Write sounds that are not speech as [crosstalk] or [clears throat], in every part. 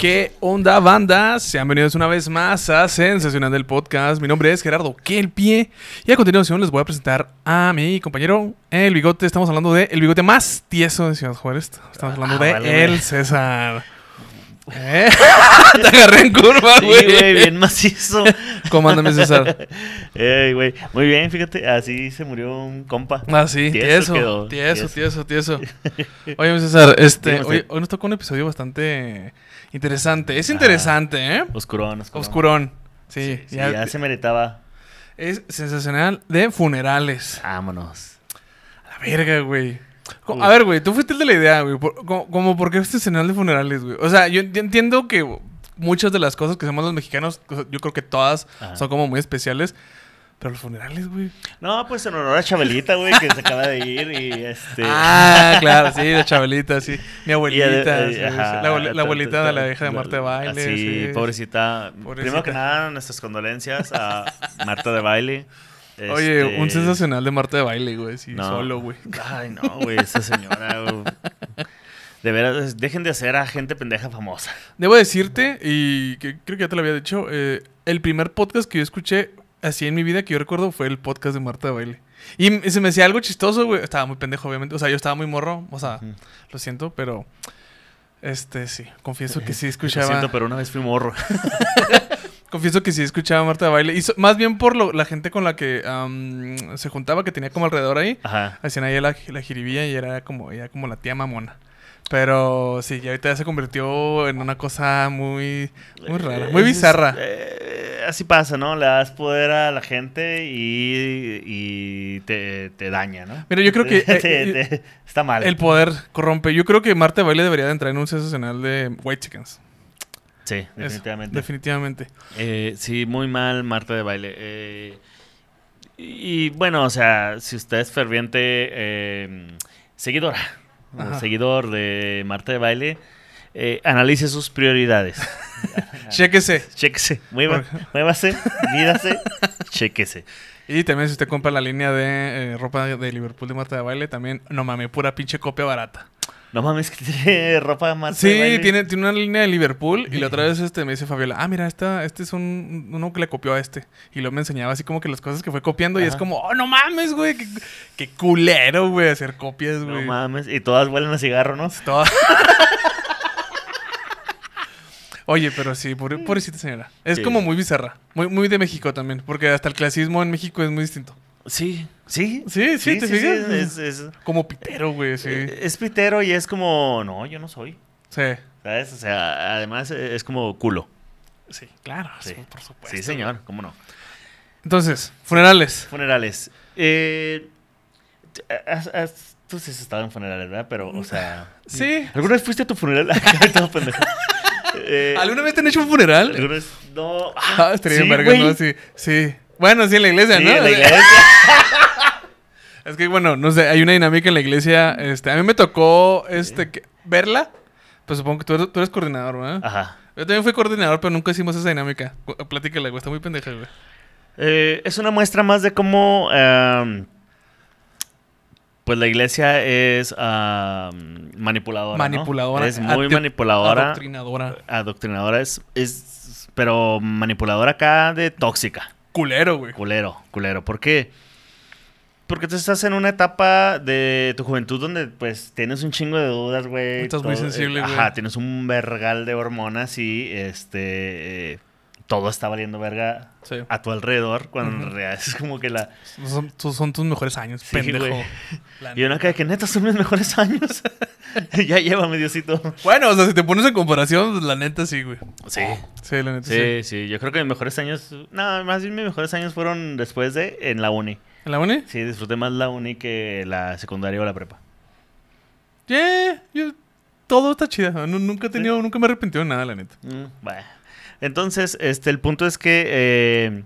¿Qué onda, banda? Sean bienvenidos una vez más a Sensacional del Podcast. Mi nombre es Gerardo Kelpie y a continuación les voy a presentar a mi compañero, el bigote. Estamos hablando de el bigote más tieso de Ciudad Juárez. Estamos hablando Ah, de vale, el güey. César. [laughs] ¿Eh? [laughs] Te agarré en curva, Sí, güey. güey, bien macizo. ¿Cómo anda, mi César? [laughs] Ey, güey. Muy bien, fíjate, así se murió un compa. Ah, sí, tieso, Tieso quedó, tieso, tieso. tieso. Oye, mi César, este, hoy nos tocó un episodio bastante interesante. Es interesante, ¿eh? Oscurón, oscurón. Oscurón. Sí, Sí, ya, ya se meritaba. es sensacional de funerales. Vámonos. A la verga, güey. A ver, güey, tú fuiste el de la idea, güey. Por- Como, como por qué este sensacional de funerales, güey. O sea, yo ent- entiendo que muchas de las cosas que hacemos los mexicanos, yo creo que todas Ajá. son como muy especiales. Pero los funerales, güey. No, pues en honor a Chabelita, güey, que se acaba de ir y este. Ah, claro, sí, la chabelita, sí. Mi abuelita, sí, ajá, sí. la, abueli- la ta- abuelita ta- de la hija de Marta de Baile. Sí, sí. pobrecita. Pobrecita. Primero que nada, nuestras condolencias a Marta de Baile. Oye, Este, un sensacional de Marta de Baile, güey, sí, No. solo, güey. Ay, no, güey, esa señora. [laughs] güey. De veras, dejen de hacer a gente pendeja famosa. Debo decirte, y que creo que ya te lo había dicho, eh, el primer podcast que yo escuché así en mi vida que yo recuerdo fue el podcast de Marta de Baile. Y se me hacía algo chistoso, güey. Estaba muy pendejo, obviamente. O sea, yo estaba muy morro. O sea, Ujú. lo siento, pero... Este, sí. Confieso que sí [laughs] Lo escuchaba... siento, pero una vez fui morro. [laughs] Confieso que sí escuchaba a Marta de Baile. Y so- más bien por lo- la gente con la que am, se juntaba, que tenía como alrededor ahí. Ajá. Hacían ahí la, la jiribilla y era como, ella como la tía mamona. Pero sí, ya ahorita ya se convirtió en una cosa muy, muy rara, muy Eh, bizarra. eh, así pasa, ¿no? Le das poder a la gente y, y te, te daña, ¿no? Mira, yo creo que, [laughs] eh, te- está mal. El poder corrompe. Yo creo que Marta de Baile debería de entrar en un sensacional de White Chickens. Sí, Eso, definitivamente. definitivamente. Eh, sí, muy mal Marta de baile. Eh, y bueno, o sea, si usted es ferviente eh, seguidora o seguidor de Marta de baile, eh, analice sus prioridades. [laughs] Chéquese. Chéquese, mueva, muévase, [laughs] mídase, chéquese. Y también si usted compra la línea de eh, ropa de Liverpool de Marta de Baile, también, no mames, pura pinche copia barata. No mames, que tiene [laughs] ropa de Marta Sí, de baile. tiene, tiene una línea de Liverpool y la otra vez este, me dice Fabiola, ah, mira, esta, este es un, uno que le copió a este. Y luego me enseñaba así como que las cosas que fue copiando y es como, oh, no mames, güey, qué, qué culero, güey, hacer copias, No güey. mames, y todas huelen a cigarro, ¿no? Toda- Oye, pero sí, pobre- pobrecita señora. Es Sí. como muy bizarra. Muy, muy de México también. Porque hasta el clasismo en México es muy distinto. Sí, sí. Sí, sí, ¿te fijas? es, es, Como pitero, güey, sí. Eh, es pitero y es como, no, yo no soy. Sí. ¿Sabes? O sea, además eh, es como culo. Sí, claro. Sí. sí, por supuesto. Sí, señor, cómo no. Entonces, funerales. Funerales. Eh, has- has- tú sí has estado en funerales, ¿verdad? Pero, o sea. Sí. ¿Alguna vez fuiste a tu funeral? [laughs] Todo pendejo. Eh, ¿Alguna vez te han hecho un funeral? ¿Alguna vez? No. Ah, estaría sí, bien verga, güey. ¿no? Sí, sí. Bueno, sí, en la iglesia, Sí, ¿no? en la iglesia. [laughs] Es que, bueno, no sé, hay una dinámica en la iglesia. Este, a mí me tocó este, que- verla. Pues supongo que tú eres, tú eres coordinador, ¿verdad? Ajá. Yo también fui coordinador, pero nunca hicimos esa dinámica. Platícala, güey. Está muy pendeja, güey. Eh, es una muestra más de cómo. em, pues la iglesia es am, manipuladora. ¿no? Manipuladora. Es muy manipuladora. Adoctrinadora. Adoctrinadora es, es. Pero manipuladora acá de tóxica. Culero, güey. Culero, culero. ¿Por qué? Porque tú estás en una etapa de tu juventud donde pues tienes un chingo de dudas, güey. Estás muy todo- sensible, eh, güey. Ajá, tienes un vergal de hormonas y este... eh, todo está valiendo verga Sí. a tu alrededor cuando en realidad es como que la... Son, tus- son tus mejores años, Sí, pendejo. [laughs] Y uno acá de que neta son mis mejores años. [laughs] ya llévame, Diosito. Bueno, o sea, si te pones en comparación, pues, la neta sí, güey. Sí. Sí, la neta sí. Sí, sí, yo creo que mis mejores años... No, más bien mis mejores años fueron después de en la uni. ¿En la uni? Sí, disfruté más la uni que la secundaria o la prepa. Yeah, yo- todo está chido. Nu- Nunca he tenido, nunca me he arrepentido de nada, la neta. Mm, bueno. Entonces, este, el punto es que eh,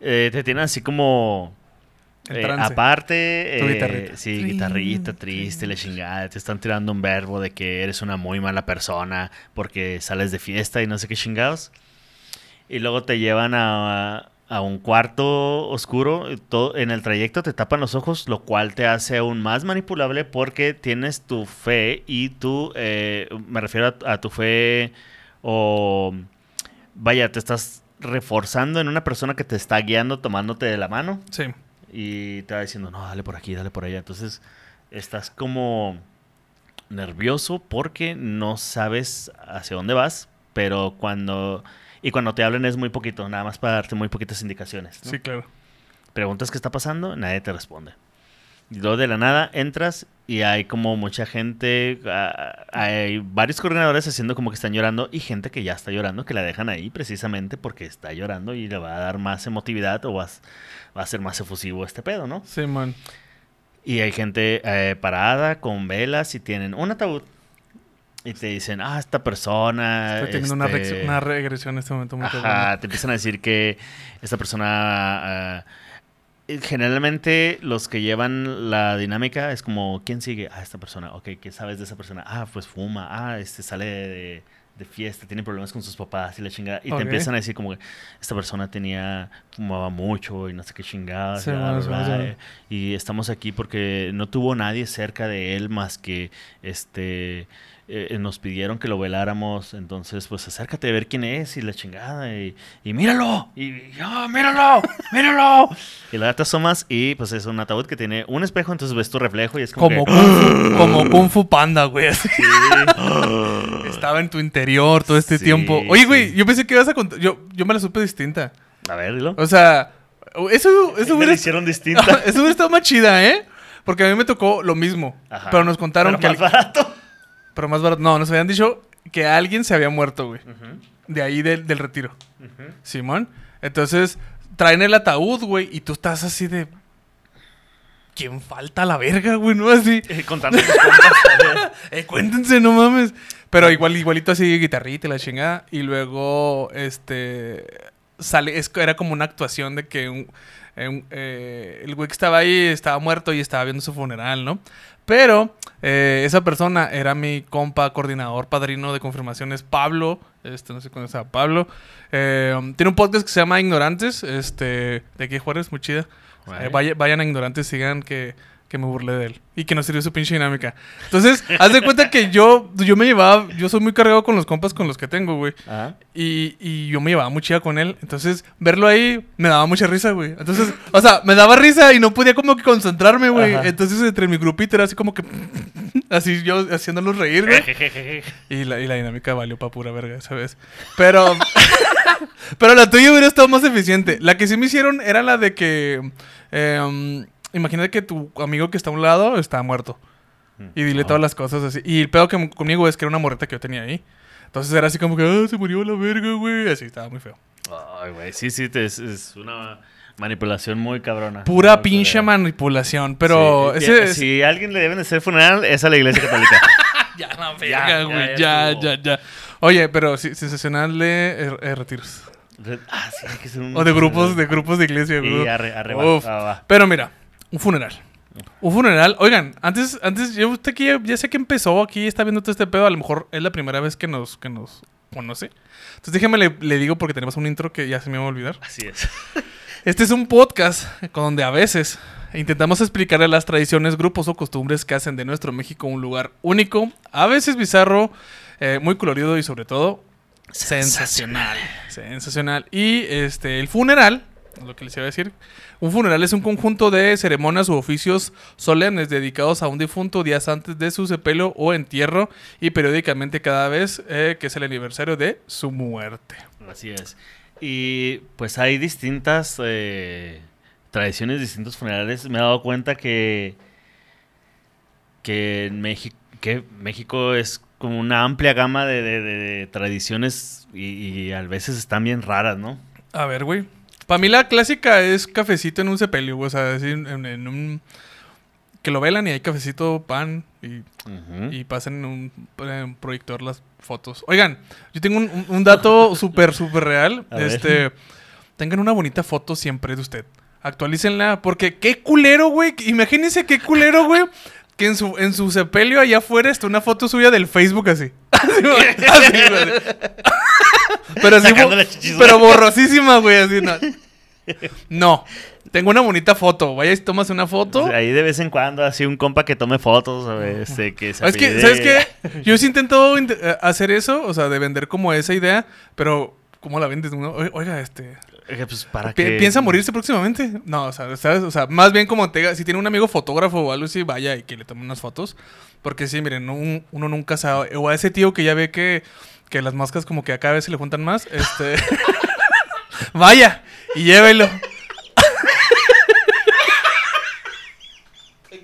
eh, te tienen así como eh, aparte, Tu eh, guitarrita. sí, guitarrita, triste, la chingada, te están tirando un verbo de que eres una muy mala persona porque sales de fiesta y no sé qué chingados. Y luego te llevan a, a un cuarto oscuro. todo, en el trayecto te tapan los ojos, lo cual te hace aún más manipulable porque tienes tu fe y tu, eh, me refiero a, a tu fe O, vaya, te estás reforzando en una persona que te está guiando, tomándote de la mano Sí. y te va diciendo, no, dale por aquí, dale por allá. Entonces, estás como nervioso porque no sabes hacia dónde vas, pero cuando... Y cuando te hablan es muy poquito, nada más para darte muy poquitas indicaciones. ¿no? Sí, claro. Preguntas qué está pasando, nadie te responde. Y luego de la nada entras y hay como mucha gente, ah, hay varios coordinadores haciendo como que están llorando y gente que ya está llorando, que la dejan ahí precisamente porque está llorando y le va a dar más emotividad o vas- va a ser más efusivo este pedo, ¿no? Sí, man. Y hay gente eh, parada con velas y tienen un ataúd. Y te dicen, ah, esta persona... Estoy teniendo una, este, una regresión en este momento muy Ajá, te empiezan a decir que esta persona... ah, generalmente los que llevan la dinámica es como, ¿quién sigue? Ah, esta persona. Ok, ¿qué sabes de esa persona? Ah, pues fuma. Ah, este sale de, de fiesta, tiene problemas con sus papás y la chingada. Y te empiezan a decir como que esta persona tenía, fumaba mucho y no sé qué chingada. Sí, más. Y estamos aquí porque no tuvo nadie cerca de él más que este eh, nos pidieron que lo veláramos, entonces pues acércate a ver quién es y la chingada y, y míralo, y ya, míralo, míralo. [laughs] Y luego te asomas y pues es un ataúd que tiene un espejo, entonces ves tu reflejo y es como, Como que, Kung Fu, [gasps] como Kung Fu Panda, güey. así. Sí. [laughs] Estaba en tu interior todo este Sí, tiempo. Oye, güey, sí. yo pensé que ibas a contar. Yo, yo me la supe distinta. A ver, dilo. O sea, eso, eso Me hubiera, la hicieron [laughs] distinta. eso hubiera estado más chida, ¿eh? Porque a mí me tocó lo mismo. Ajá. Pero nos contaron Pero que. más barato. Pero más barato. No, nos habían dicho que alguien se había muerto, güey. De ahí del, del retiro. Simón. Entonces, traen el ataúd, güey, y tú estás así de. ¿Quién falta a la verga, güey? ¿No? Así. [laughs] Eh, Contando. [laughs] Eh, cuéntense, no mames. Pero igual, igualito así, guitarrita y la chingada. Y luego, este. Sale, es, era como una actuación de que un- eh, el güey que estaba ahí estaba muerto y estaba viendo su funeral, ¿no? Pero eh, esa persona era mi compa, coordinador, padrino de confirmaciones, Pablo. Este, no sé cuándo estaba Pablo. Eh, tiene un podcast que se llama Ignorantes, este, de aquí de Juárez, muy chida. Vayan a Ignorantes, sigan que, que me burlé de él. Y que nos sirvió su pinche dinámica. Entonces, [laughs] haz de cuenta que yo, yo me llevaba, yo soy muy cargado con los compas con los que tengo, güey. Ajá. Y, y yo me llevaba muy chida con él. Entonces, verlo ahí me daba mucha risa, güey. Entonces, o sea, me daba risa y no podía como que concentrarme, güey. Ajá. Entonces, entre mi grupito era así como que... [laughs] Así yo haciéndolos reír, güey. [laughs] Y la, y la dinámica valió pa' pura verga, ¿sabes? Pero. pero la tuya hubiera estado más eficiente. La que sí me hicieron era la de que. eh, imagínate que tu amigo que está a un lado está muerto. Y dile Ah. todas las cosas así. Y el pedo que conmigo es que era una morreta que yo tenía ahí. Entonces era así como que, ah, se murió la verga, güey. Así estaba muy feo. Ay, güey, sí, sí, te- es, es una manipulación muy cabrona. Pura No, pinche pero- manipulación. Pero Sí, ese. Si a alguien le deben de hacer funeral, es a la iglesia católica. [laughs] Ya, la verga, güey. ya Ya, ya, ya. Oye, pero sí, sensacional de eh, eh, retiros. Re- ah, sí, hay que hacer un... O de grupos, de grupos de iglesia, güey. Sí, arre, arre, va, Uf. va, va. Pero mira, un funeral. Un funeral. Oigan, antes, antes, yo usted que ya, ya sé que empezó aquí, está viendo todo este pedo. A lo mejor es la primera vez que nos, que nos conoce. Entonces déjeme le, le digo porque tenemos un intro que ya se me va a olvidar. Así es. [laughs] Este es un podcast con donde a veces intentamos explicarle las tradiciones, grupos o costumbres que hacen de nuestro México un lugar único, a veces bizarro, eh, muy colorido y sobre todo sensacional. Sensacional. Y este, el funeral, lo que les iba a decir, un funeral es un conjunto de ceremonias u oficios solemnes dedicados a un difunto días antes de su sepelio o entierro y periódicamente cada vez eh, que es el aniversario de su muerte. Así es. Y pues hay distintas eh, tradiciones, distintos funerales. Me he dado cuenta que, que en México, que México es como una amplia gama de, de- de- de tradiciones y, y a veces están bien raras, ¿no? A ver, güey. Para mí la clásica es cafecito en un sepelio, güey. O sea, en, en un... Que lo velan y hay cafecito, pan y, y pasen en un, en un proyector las fotos. Oigan, yo tengo un, dato [laughs] súper, súper real. A ver. este, tengan una bonita foto siempre de usted. Actualícenla, porque qué culero, güey. Imagínense qué culero, güey. Que en su, en su sepelio allá afuera está una foto suya del Facebook así. Así, güey. Pero así, chichis, pero borrosísima, güey. Así, no. No. Tengo una bonita foto. Vaya y tomas una foto. Ahí de vez en cuando, así un compa que tome fotos, o este, que se Es que, ¿sabes qué? Yo sí intento int- eh, hacer eso, o sea, de vender como esa idea, pero ¿cómo la vendes? Oiga, este... Eh, Pues para pi- que... ¿Piensa morirse próximamente? No, o sea, ¿sabes? O sea, más bien como te, si tiene un amigo fotógrafo o algo así, vaya y que le tome unas fotos. Porque sí, miren, un- uno nunca sabe. O a ese tío que ya ve que, que las moscas como que a cada vez se le juntan más, este... [laughs] vaya y llévelo. [laughs]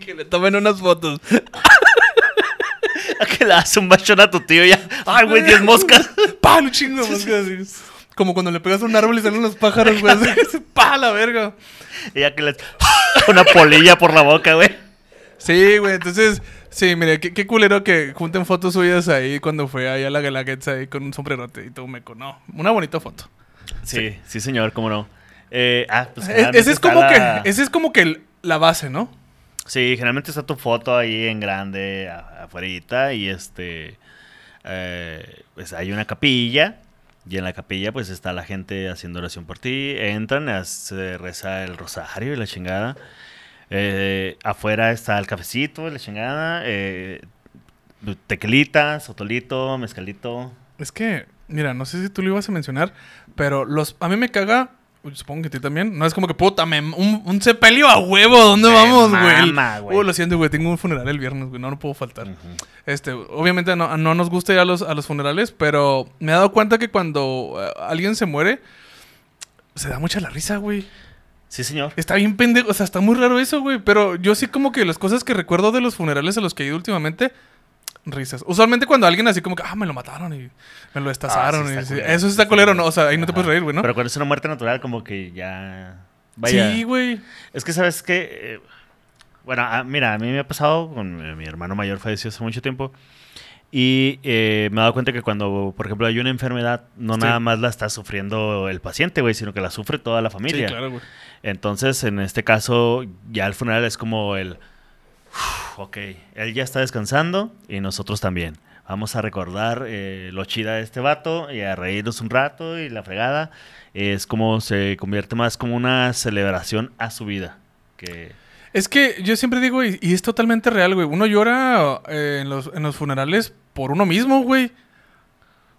que le tomen unas fotos. [laughs] A que le das un bachón a tu tío ya. Ay, güey, 10 moscas. ¡Pah! Un chingo de moscas así. Como cuando le pegas a un árbol y salen los pájaros, güey. [laughs] ¡Pah! La verga. Y ya que le... [laughs] Una polilla por la boca, güey. Sí, güey. Entonces, sí, mire, qué, qué culero que junten fotos suyas ahí cuando fue ahí a la Galaguetza ahí con un sombrerote y todo meco. No, una bonita foto. Sí, sí, señor, cómo no. Eh, ah, pues E- ese es como la- que, ese es como que la base, ¿no? Sí, generalmente está tu foto ahí en grande, a- afuerita, y este... eh, pues hay una capilla, y en la capilla pues está la gente haciendo oración por ti. Entran, se reza el rosario y la chingada. Eh, afuera está el cafecito y la chingada. Eh, tequilita, sotolito, mezcalito. Es que, mira, no sé si tú lo ibas a mencionar, pero los a mí me caga, supongo que a ti también, no es como que puta, me, un, un sepelio a huevo, ¿dónde Me vamos, güey? El- mama, güey. Uy, lo siento, güey, tengo un funeral el viernes, güey, no, no puedo faltar. Este, obviamente no, no nos gusta ir a los, a los funerales, pero me he dado cuenta que cuando eh, alguien se muere, se da mucha la risa, güey. Sí, señor. Está bien pendejo, o sea, está muy raro eso, güey. Pero yo sí como que las cosas que recuerdo de los funerales a los que he ido últimamente, risas. Usualmente cuando alguien así como que, ah, me lo mataron y me lo destazaron. Ah, sí está culero, Eso está culero. ¿no? O sea, ahí no te puedes reír, güey, ¿no? Pero cuando es una muerte natural, como que ya... Vaya. Sí, güey. Es que sabes que, bueno, ah, mira, a mí me ha pasado, con mi, mi hermano mayor falleció hace mucho tiempo, y eh, me he dado cuenta que cuando, por ejemplo, hay una enfermedad, no Sí. nada más la está sufriendo el paciente, güey, sino que la sufre toda la familia. Sí, claro, güey. Entonces, en este caso, ya el funeral es como el, "Uf, ok, él ya está descansando y nosotros también. Vamos a recordar eh, lo chida de este vato y a reírnos un rato y la fregada. Es como se convierte más como una celebración a su vida. Que Es que yo siempre digo, y, y es totalmente real, güey. Uno llora eh, en, los, en los funerales por uno mismo, güey.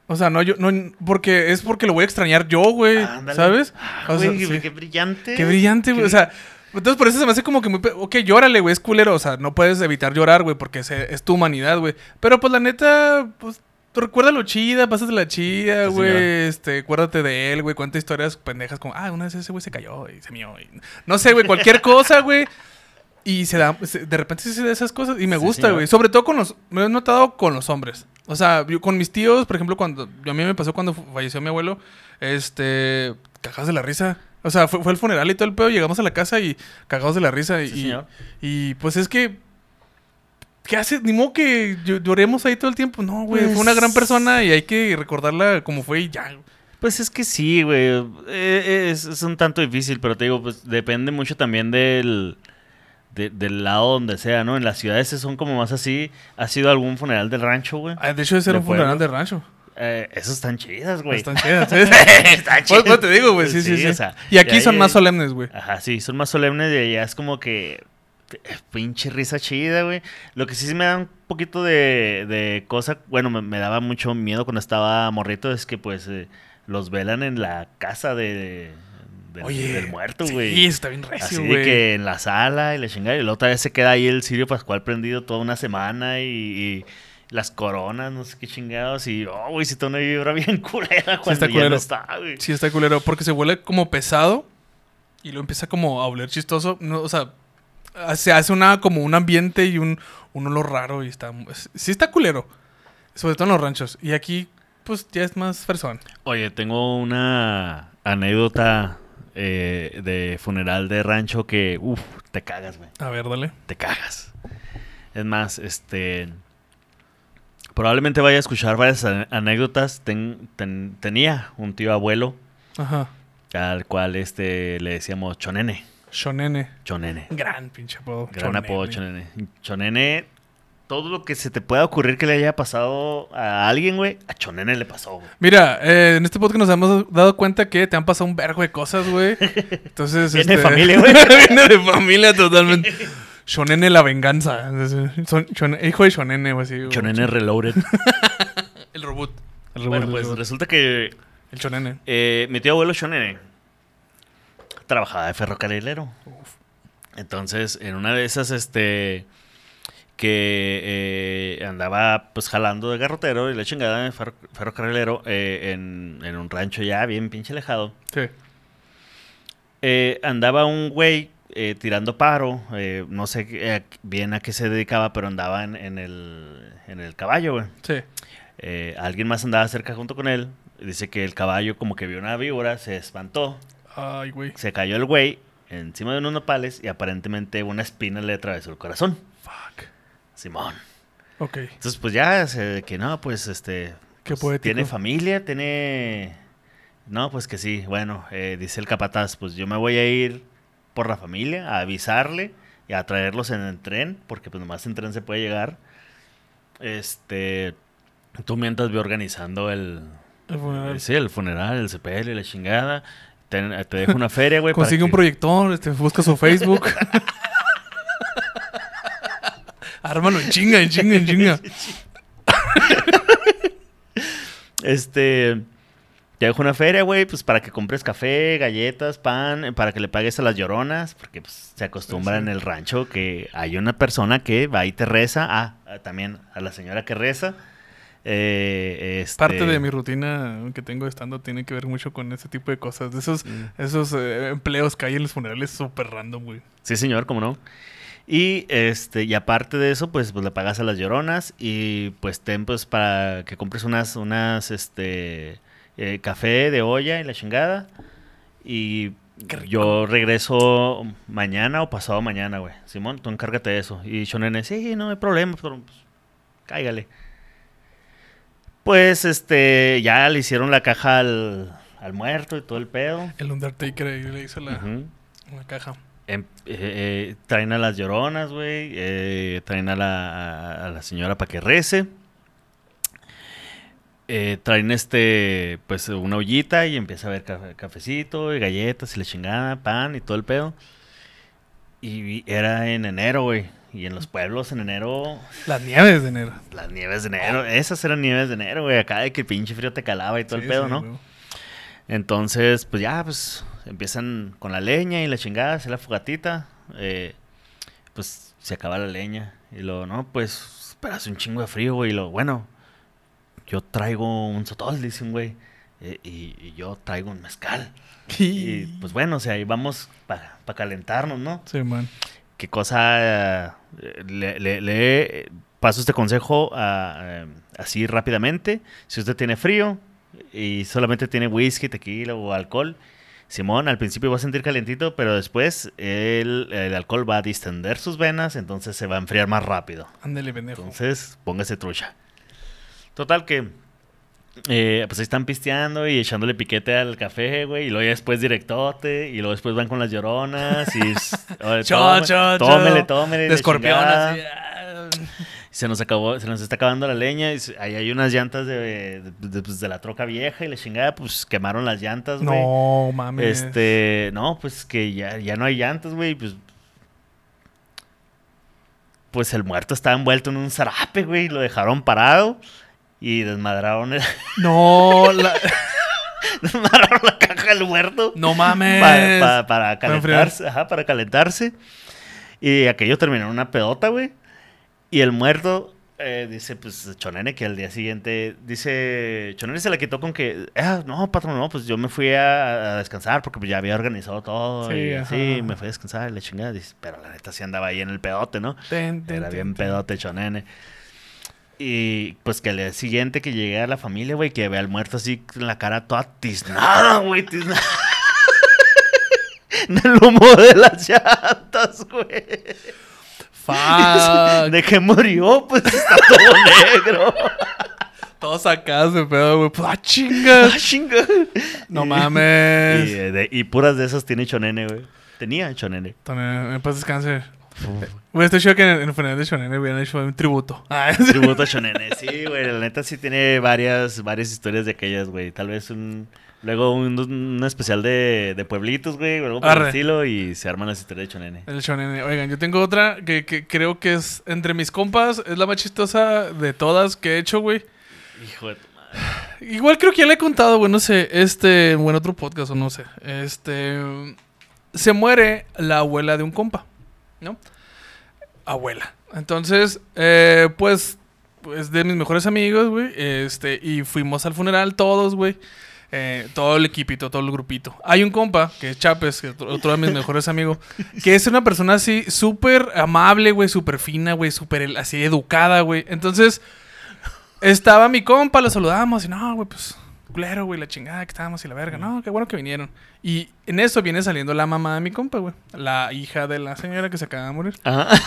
O sea, no, yo, no, porque es porque lo voy a extrañar yo, güey. ¿Sabes? Ah, O sea, güey, sí. qué brillante. Qué brillante, güey. O sea, entonces por eso se me hace como que muy... Ok, llórale, güey, es culero. O sea, no puedes evitar llorar, güey, porque es, es tu humanidad, güey. Pero pues la neta, pues... tú Recuerda lo chida, pásate chida, Sí, güey. este, acuérdate de él, güey. Cuenta historias pendejas como, ah, una vez ese güey se cayó y se mió. y- No sé, güey, cualquier cosa, güey. Y se da, se- de repente se da esas cosas. Y me Sí, gusta, güey. Sobre todo con los, me he notado con los hombres. O sea, yo con mis tíos, por ejemplo, cuando, a mí me pasó cuando falleció mi abuelo, este, cagados de la risa. O sea, fue, fue el funeral y todo el pedo, llegamos a la casa y cagados de la risa. Y, Sí, señor. y pues es que, ¿qué hace? Ni modo que llo- lloremos ahí todo el tiempo. No, güey, fue una gran Pues- persona y hay que recordarla como fue y ya. Pues es que sí, güey. Eh, Es, es un tanto difícil, pero te digo, pues depende mucho también del, de- del lado donde sea, ¿no? En las ciudades son como más así. ¿Ha sido algún funeral del rancho, güey? Ah, De hecho, ese era ¿De un funeral pueblo? de rancho. Eh, esos están chidas, güey. Están chidas. [laughs] ¿sí? Están Pues, pues chidas. te digo, güey, sí, sí, sí. o sea, y aquí son más solemnes, güey. Ajá, sí, son más solemnes y allá es como que. eh, Pinche risa chida, güey. Lo que sí me da un poquito de, de cosa, bueno, me, me daba mucho miedo cuando estaba morrito, es que pues eh, los velan en la casa de, del- Oye, del muerto, Sí, güey. está bien recio, Así güey. de que en la sala y la chingada, y la otra vez se queda ahí el Sirio Pascual prendido toda una semana y, y las coronas, no sé qué chingados, y oh, güey, si una vibra [laughs] bien culera cuando está ya culero. no está, güey. Sí, está culero. Porque se vuelve como pesado y lo empieza como a oler chistoso. No, o sea, se hace una como un ambiente y un, un olor raro y está... Sí está culero. Sobre todo en los ranchos. Y aquí, pues, ya es más persona. Oye, tengo una anécdota eh, de funeral de rancho que, uff, te cagas, güey. A ver, dale. Te cagas. Es más, este. Probablemente vaya a escuchar varias anécdotas. Ten- ten- tenía un tío abuelo Ajá. al cual este, le decíamos Chonene. Shonene. Chonene. Gran pinche apodo. Gran Chonene. apodo, Chonene. Chonene todo lo que se te pueda ocurrir que le haya pasado a alguien, güey, a Chonene le pasó, güey. Mira, eh, en este podcast nos hemos dado cuenta que te han pasado un vergo de cosas, güey. [laughs] Entonces, Viene de este, familia, güey. [laughs] Viene de familia totalmente. Shonene la venganza. Son- Shon- hijo de Shonene, güey. así, güey. Chonene Reloaded. [laughs] El robot. El robot. bueno, el pues robot. resulta que El Shonene. eh, mi tío abuelo Chonene trabajaba de ferrocarrilero. Entonces, en una de esas, este, que eh, andaba pues jalando de garrotero y la chingada de ferro- ferrocarrilero eh, en, en un rancho ya bien pinche alejado. Sí. Eh, andaba un güey eh, tirando paro, eh, no sé eh, bien a qué se dedicaba, pero andaba en, en el, en el caballo, güey. Sí. Eh, alguien más andaba cerca junto con él. Dice que el caballo como que vio una víbora, se espantó, Ay, güey. se cayó el güey encima de unos nopales y aparentemente una espina le atravesó el corazón. Fuck. Simón. Ok. Entonces pues ya, se- que no, pues este... Qué pues. Tiene familia, tiene... No, pues que sí. Bueno, eh, dice el capataz, pues yo me voy a ir por la familia a avisarle y a traerlos en el tren, porque pues nomás en tren se puede llegar. Este... Tú mientras voy organizando el... El funeral. Sí, el funeral, el y la chingada. Te, te dejo una feria, güey. Consigue un que- proyector, este, busca su Facebook. [laughs] Ármalo en chinga, en chinga, en chinga. [laughs] Este. Te dejo una feria, güey, pues para que compres café, galletas, pan, eh, para que le pagues a las lloronas, porque pues, se acostumbra Sí. en el rancho que hay una persona que va y te reza. Ah, ah, también a la señora que reza. Eh, este- Parte de mi rutina que tengo estando tiene que ver mucho con ese tipo de cosas. De esos, Mm. esos eh, empleos que hay en los funerales súper random, güey. Sí, señor, cómo no. Y este, y aparte de eso, pues, pues le pagas a las lloronas y pues ten pues para que compres unas, unas, este, eh, café de olla y la chingada. Y yo regreso mañana o pasado mañana, güey. Simón, tú encárgate de eso. Y Shonene, sí, no hay problema, pero pues, cáigale. Pues, este, ya le hicieron la caja al, al muerto y todo el pedo. El Undertaker ahí le hizo la, Ujú. la caja. Em- eh, eh, traen a las lloronas, güey. eh, traen a la, a, a la señora para que rece. Eh, traen este, pues una ollita y empieza a ver cafe- cafecito y galletas y la chingada, pan y todo el pedo. Y era en enero, güey. Y en los pueblos en enero, Las nieves de enero. las nieves de enero, esas eran nieves de enero, güey. Acá de que el pinche frío te calaba y todo Sí, el pedo, sí, ¿no? güey. Entonces, pues ya, pues empiezan con la leña y la chingada, hacer la fogatita. eh, pues se acaba la leña. Y luego, no, pues, esperas un chingo de frío, güey. Y lo bueno, yo traigo un sotol, dice un güey. eh, y, y yo traigo un mezcal. [laughs] Y pues bueno, o sea, ahí vamos para calentarnos, ¿no? Sí, man. qué cosa eh, le, le- le paso este consejo a, eh, así rápidamente. Si usted tiene frío y solamente tiene whisky, tequila o alcohol, Simón, al principio va a sentir calentito, pero después el, el alcohol va a distender sus venas, entonces se va a enfriar más rápido. Ándale, pendejo. Entonces, póngase trucha. Total que, eh, pues ahí están pisteando y echándole piquete al café, güey. Y luego ya después directote. Y luego después van con las lloronas. Y oye, [laughs] Cho, cho, tómele, tómele. De escorpión, ah. Se nos acabó, se nos está acabando la leña. Y ahí hay unas llantas de, de, de- pues, de la troca vieja. Y la chingada, pues quemaron las llantas, güey. No, mames. Este, no, pues que ya, ya no hay llantas, güey, pues. Pues el muerto estaba envuelto en un zarape, güey, lo dejaron parado y desmadraron, el- [laughs] No, la- [laughs] desmadraron la caja del muerto no mames. pa- pa- para calentarse, ajá, para calentarse. Y aquello terminó en una pedota, güey. Y el muerto eh, dice, pues, Chonene, que al día siguiente, dice, Chonene se la quitó con que, ah, no, patrón, no, pues yo me fui a, a descansar porque pues, ya había organizado todo. Sí, y me fui a descansar, y la chingada. Dice, pero la neta sí andaba ahí en el pedote, ¿no? Ten, ten, Era ten, bien pedote, Chonene. Y pues que al día siguiente que llegué a la familia, güey, que ve al muerto así con la cara toda tiznada, güey, tiznada. [laughs] Del humo de las llantas, güey. Fuck. De que murió, pues está todo [laughs] negro. Todos acá se pedo, güey. Pues, ah, chinga. [laughs] Ah, chinga. No mames. Y, eh, de- y puras de esas tiene Chonene, güey. Tenía Chonene. También, en paz descanse. Güey, estoy chido que en el funeral de Shonen hubieran hecho un tributo. Ah, [laughs] Tributo a Shonene. Sí, güey, la neta sí tiene varias, varias historias de aquellas, güey. Tal vez un... Luego un, un especial de, de pueblitos, güey, o algo por el estilo, y se arman las historias de Chonene. El shonen. Oigan, yo tengo otra que, que creo que es entre mis compas, es la más chistosa de todas que he hecho, güey. Hijo de tu madre. Igual creo que ya le he contado, güey, no sé, este, o en otro podcast o no sé. Este, se muere la abuela de un compa, ¿no? Abuela. Entonces, eh, pues, pues de mis mejores amigos, güey, este, y fuimos al funeral todos, güey. Eh, todo el equipito, todo el grupito. Hay un compa, que es Chapes, que es otro de mis mejores amigos, que es una persona así súper amable, güey, súper fina, güey, súper así educada, güey. Entonces, estaba mi compa, lo saludamos y no, güey, pues, culero, güey, la chingada que estábamos y la verga. No, qué bueno que vinieron. Y en eso viene saliendo la mamá de mi compa, güey. La hija de la señora que se acaba de morir. Ajá. [laughs]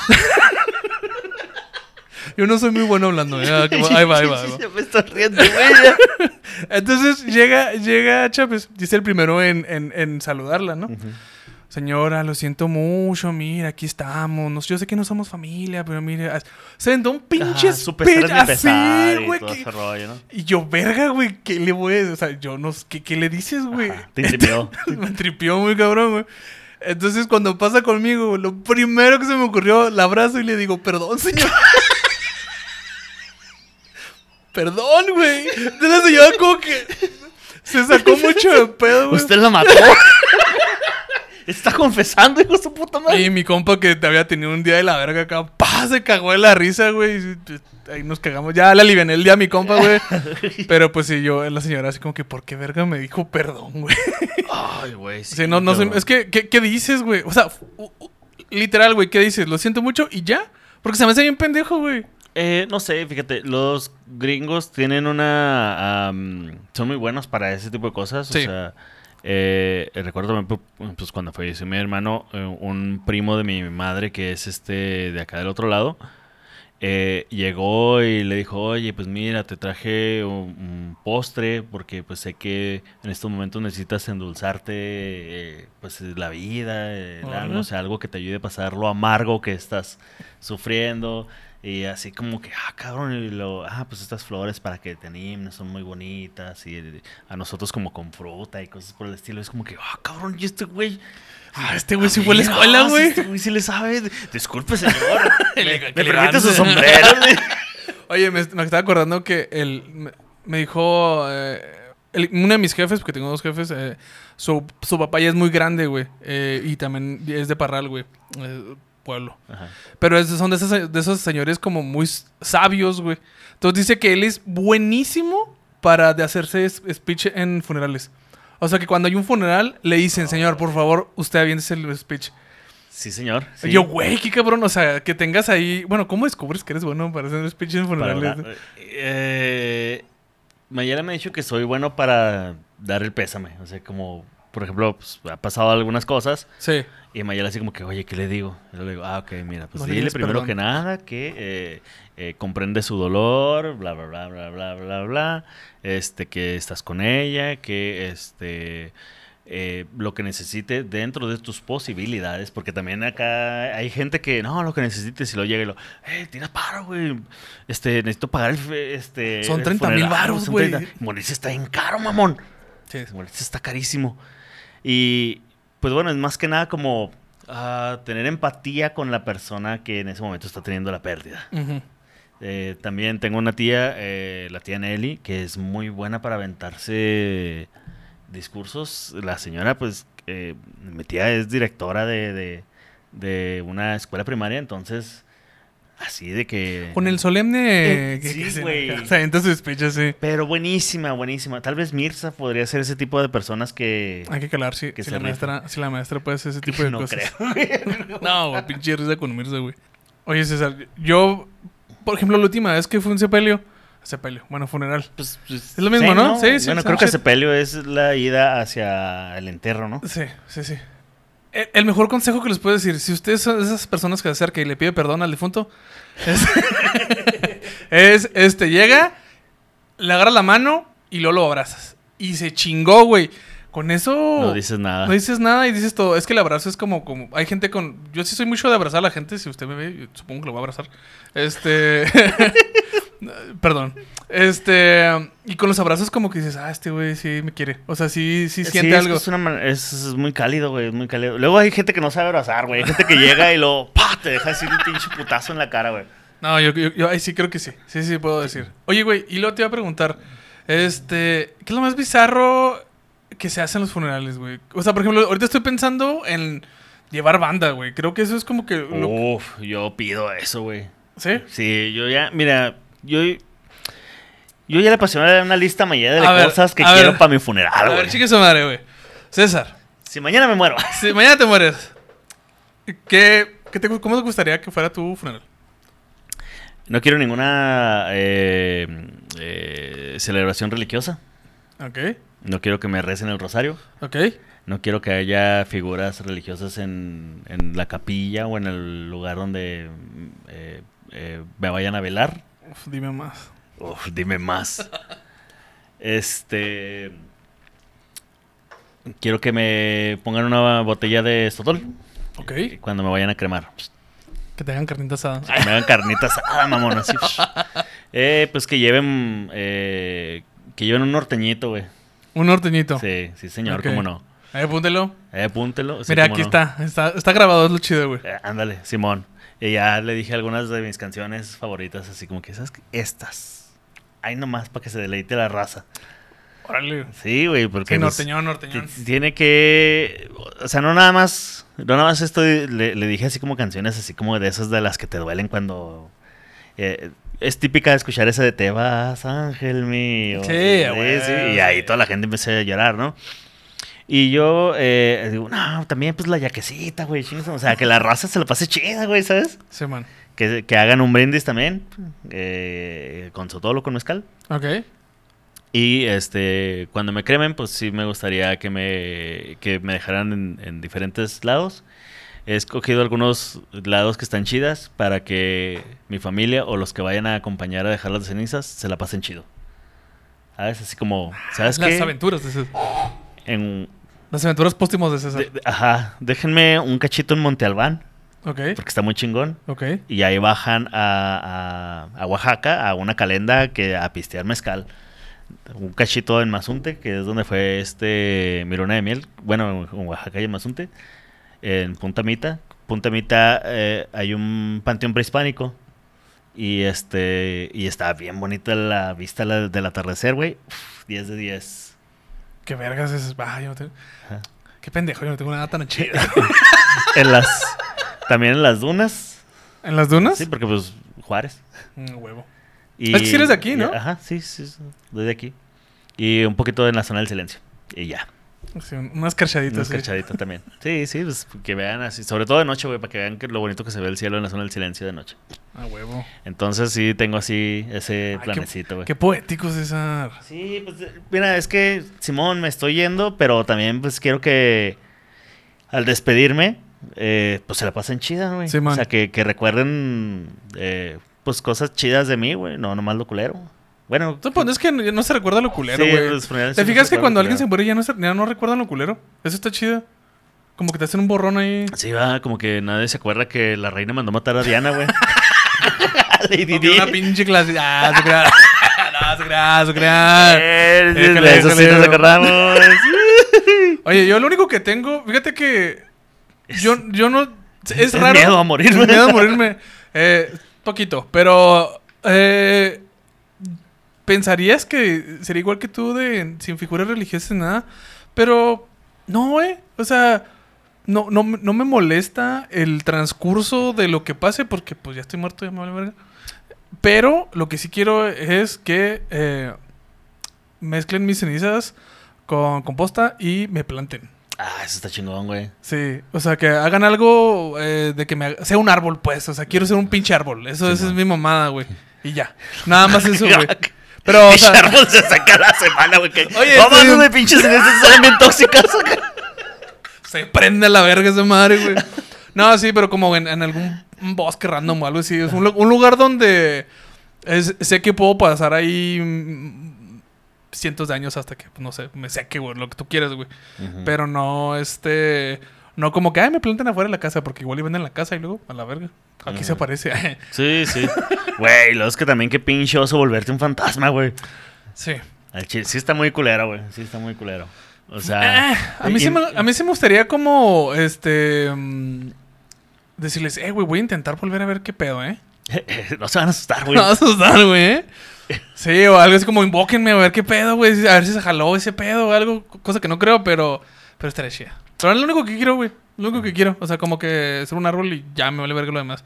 Yo no soy muy bueno hablando, ¿eh? Ahí va, ahí va, ahí va. [laughs] me estoy riendo, güey. [laughs] Entonces llega, llega Chávez, dice el primero en, en, en saludarla, ¿no? Señora, lo siento mucho, mira, aquí estamos. Yo sé que no somos familia, pero mire, se aventó un pinche speech así, y güey. Y yo, verga, güey, ¿qué le voy a O sea, yo no ¿qué, qué le dices, güey? Te intimidó. [laughs] me tripió muy cabrón, güey. Entonces, cuando pasa conmigo, lo primero que se me ocurrió, la abrazo y le digo, perdón, señor. [laughs] perdón, güey. De la señora como que se sacó mucho de pedo, güey. Usted la mató. [laughs] Está confesando, hijo de su puta madre. Y mi compa que te había tenido un día de la verga acá, pa, se cagó de la risa, güey. y Ahí nos cagamos. Ya le aliviané el día a mi compa, güey. [laughs] Pero pues sí, yo, la señora así como que, ¿por qué verga me dijo perdón, güey? Ay, güey. Sí, no, no sé. Es que, ¿qué, qué dices, güey? O sea, literal, güey, ¿qué dices? Lo siento mucho y ya. Porque se me hace bien pendejo, güey. Eh, no sé, fíjate, los gringos tienen una... son muy buenos para ese tipo de cosas. Sí. O sea, eh, recuerdo también, pu- pues, cuando falleció mi hermano, eh, un primo de mi madre que es este de acá del otro lado, eh, llegó y le dijo, oye, pues mira, te traje un, un postre porque pues sé que en estos momentos necesitas endulzarte eh, pues la vida, el algo que te ayude a pasar lo amargo que estás sufriendo. Y así como que, ah, cabrón, y lo, ah, pues estas flores para que te animes son muy bonitas. Y eh, a nosotros como con fruta y cosas por el estilo. Es como que, ah, cabrón, y este güey. Ah, este güey sí fue a la escuela, güey. Este güey sí le sabe. Disculpe, señor. [laughs] me, Ele- me permite su sombrero. [laughs] le- Oye, me, me estaba acordando que él me, me dijo. eh, el- uno de mis jefes, porque tengo dos jefes, eh, su, su papá ya es muy grande, güey. eh, y también es de Parral, güey. Eh, pueblo. Ajá. Pero es- son de esos, de esos señores como muy sabios, güey. Entonces dice que él es buenísimo para de hacerse speech en funerales. O sea que cuando hay un funeral, le dicen, señor, por favor, usted aviéntese el speech. Sí, señor. sí. Yo, güey, qué cabrón. O sea, que tengas ahí. Bueno, ¿cómo descubres que eres bueno para hacer speech en Para funerales? hablar. Eh, Mayela me ha dicho que soy bueno para dar el pésame. O sea, como, por ejemplo, pues, ha pasado algunas cosas. Sí. Y Mayela así como que, oye, ¿qué le digo? Y yo le digo, ah, ok, mira, pues No dile digas primero perdón. que nada que eh, eh, comprende su dolor, bla, bla, bla, bla, bla, bla, bla, este, que estás con ella, que este, eh, lo que necesite dentro de tus posibilidades, porque también acá hay gente que, no, lo que necesites, y lo llega y lo, eh, tira paro, güey, este, necesito pagar el, este... Son el 30,000 funeral, varos, son güey. 30. Morirse está bien caro, mamón. Sí. Morirse está carísimo. Y pues bueno, es más que nada como ah, tener empatía con la persona que en ese momento está teniendo la pérdida. Eh, también tengo una tía, eh, la tía Nelly, que es muy buena para aventarse discursos. La señora, pues, eh, mi tía es directora de, de, de una escuela primaria, entonces, así de que... Con el solemne. Eh, que- sí, güey. Su speech así. Pero buenísima, buenísima. Tal vez Mirza podría ser ese tipo de personas que... Hay que calar si, Que si la maestra, si la maestra puede hacer ese [laughs] tipo de no cosas. creo. [laughs] No, güey, pinche risa con Mirza, güey. Oye, César, yo, por ejemplo, la última vez que fue un sepelio, sepelio, bueno, funeral. Pues, pues, Es lo mismo, ¿no? Sí, sí, Bueno, sí, creo que sí. sepelio es la ida hacia el entierro, ¿no? Sí, sí, sí. El, el mejor consejo que les puedo decir, si ustedes son de esas personas que se acerca y le pide perdón al difunto, es, [laughs] es, este, llega, le agarra la mano y luego lo abrazas. Y se chingó, güey. Con eso. No dices nada. No dices nada y dices todo. Es que el abrazo es como, como. Hay gente con. Yo sí soy mucho de abrazar a la gente. Si usted me ve, supongo que lo voy a abrazar. Este. [laughs] Perdón. Este. Y con los abrazos, como que dices, ah, este güey sí me quiere. O sea, sí, sí siente es, algo. Es, una man- es- es muy cálido, güey. Es muy cálido. Luego hay gente que no sabe abrazar, güey. Hay gente que llega y lo. [laughs] ¡pah! Te deja así un pinche putazo en la cara, güey. No, yo, yo, sí creo que sí. Sí, sí, puedo decir. Oye, güey, y luego te iba a preguntar. Este. ¿Qué es lo más bizarro que se hace en los funerales, güey? O sea, por ejemplo, ahorita estoy pensando en llevar banda, güey. Creo que eso es como que. lo- Uf, yo pido eso, güey. ¿Sí? Sí, yo ya, mira, yo. Yo ya le apasioné una lista mañana de ver, cosas que quiero ver. para mi funeral, A ver, chique su madre, güey. César, Si mañana me muero. si mañana te mueres, ¿qué, qué te, ¿cómo te gustaría que fuera tu funeral? No quiero ninguna eh, eh, celebración religiosa. Ok, No quiero que me recen el rosario. ok. No quiero que haya figuras religiosas en, en la capilla o en el lugar donde eh, eh, me vayan a velar. Uf, dime más. Uf, dime más. Este. Quiero que me pongan una botella de Stotol Ok. cuando me vayan a cremar. Que te hagan carnita asada. Que me hagan carnitas asada, mamón. Así. Eh, pues que lleven. eh, que lleven un norteñito, güey. Un norteñito. Sí, sí, señor, cómo no. Ahí apúntelo. Eh, apúntelo. sí, Mira, aquí no. está. está. Está grabado, es lo chido, güey. Eh, ándale, Simón. Y ya le dije algunas de mis canciones favoritas, así como que, ¿sabes qué? Estas. Ahí nomás para que se deleite la raza. Órale. Sí, güey, porque. Sí, pues, norteñón, norteñón. ti- Tiene que. O sea, no nada más. No nada más estoy. Le, le dije así como canciones, así como de esas de las que te duelen cuando. eh, es típica escuchar esa de Te vas, ángel mío. Sí, güey. Y ahí toda la gente empezó a llorar, ¿no? Y yo eh, digo, no, también pues la yaquecita, güey. O sea, que la raza se la pase chida, güey, ¿sabes? Sí, man. Que, que hagan un brindis también. eh, con sotolo, con mezcal. Ok. Y este, cuando me cremen, pues sí me gustaría que me, que me dejaran en, en diferentes lados. He escogido algunos lados que están chidas para que mi familia o los que vayan a acompañar a dejar las cenizas se la pasen chido. ¿Sabes? Así como, ¿sabes Las qué? aventuras de. En, Las aventuras póstumos de César. de- de- ajá, déjenme un cachito en Monte Albán, ok. porque está muy chingón. Ok. Y ahí bajan a, a- a Oaxaca, a una calenda que a pistear mezcal. Un cachito en Mazunte, que es donde fue este mi luna de miel. Bueno, en Oaxaca y en Mazunte. En Punta Mita. Punta Mita eh, hay un panteón prehispánico. Y este y está bien bonita la vista del atardecer, güey. Uf, 10 de 10. Qué vergas es. Ah, yo no tengo... Qué pendejo, yo no tengo nada tan [laughs] chida. En las, también en las dunas. ¿En las dunas? Sí, porque pues Juárez. Mm, huevo. Y, Es que sí eres de aquí, y- ¿no? Ajá, sí, sí, sí, soy de aquí. Y un poquito en la zona del silencio. Y ya. Sí, un- unas carchaditas. Unas sí. cachaditas también. Sí, sí, pues que vean así. Sobre todo de noche, güey, para que vean que lo bonito que se ve el cielo en la zona del silencio de noche. Ah, huevo. Entonces sí tengo así ese Ay, qué- planecito, güey. Qué poético, César. Sí, pues eh, mira, es que Simón me estoy yendo, pero también pues quiero que al despedirme, eh, pues se la pasen chida, güey. Sí, o sea, que, que recuerden eh, pues cosas chidas de mí, güey, no nomás lo culero. Bueno, No, pues, es que no, se recuerda lo culero, güey. ¿Te sí no fijas que cuando alguien se muere ya no, se- ya no recuerdan lo culero? Eso está chido. Como que te hacen un borrón ahí. sí va, como que nadie se acuerda que la reina mandó matar a Diana, güey. [laughs] Lady Di. una pinche clase. Ah, se crea. [laughs] no, se crea, se crea. Eh, de eso sí nos acordamos. [laughs] Oye, yo lo único que tengo, fíjate que yo, yo no, es es raro. miedo a morirme. Miedo a morirme. Eh, poquito, pero eh, pensarías que sería igual que tú de sin figuras religiosas nada, pero no, güey. O sea, no, no, no me molesta el transcurso de lo que pase porque pues ya estoy muerto, ya me vale verga. Pero lo que sí quiero es que eh, mezclen mis cenizas con composta y me planten. Ah, eso está chingón, güey. Sí, o sea, que hagan algo eh, de que me haga- sea un árbol, pues. O sea, quiero ser un pinche árbol. Eso, Sí, esa es mi mamada, güey. [laughs] Y ya. Nada más eso, [laughs] güey. Pero, o sea, se saca a la semana, güey. Oye, no estoy- mames, de pinches salen bien tóxicas. se prende a la verga esa madre, güey. No, sí, pero como en, en algún bosque random o algo así. Es un, lu- un lugar donde es- sé que puedo pasar ahí mm, cientos de años hasta que, no sé, me seque, güey, lo que tú quieras, güey. Pero no, este. No como que, ay, me plantan afuera de la casa, porque igual y venden la casa y luego, a la verga. Aquí se aparece. [laughs] Sí, sí. Güey, lo es que también qué pinche oso volverte un fantasma, güey. sí. Sí está muy culero, güey. Sí está muy culero. O sea... Eh, a, mí y- sí me, a mí sí me gustaría como, este... mm, decirles, eh, güey, voy a intentar volver a ver qué pedo, ¿eh? [laughs] no se van a asustar, güey. [laughs] No vas a asustar, güey. ¿eh? Sí, o algo así como invóquenme a ver qué pedo, güey. A ver si se jaló ese pedo o algo. Cosa que no creo, pero... Pero estaría chida. Pero es lo único que quiero, güey. Lo único que quiero. O sea, como que ser un árbol y ya me vale verga lo demás.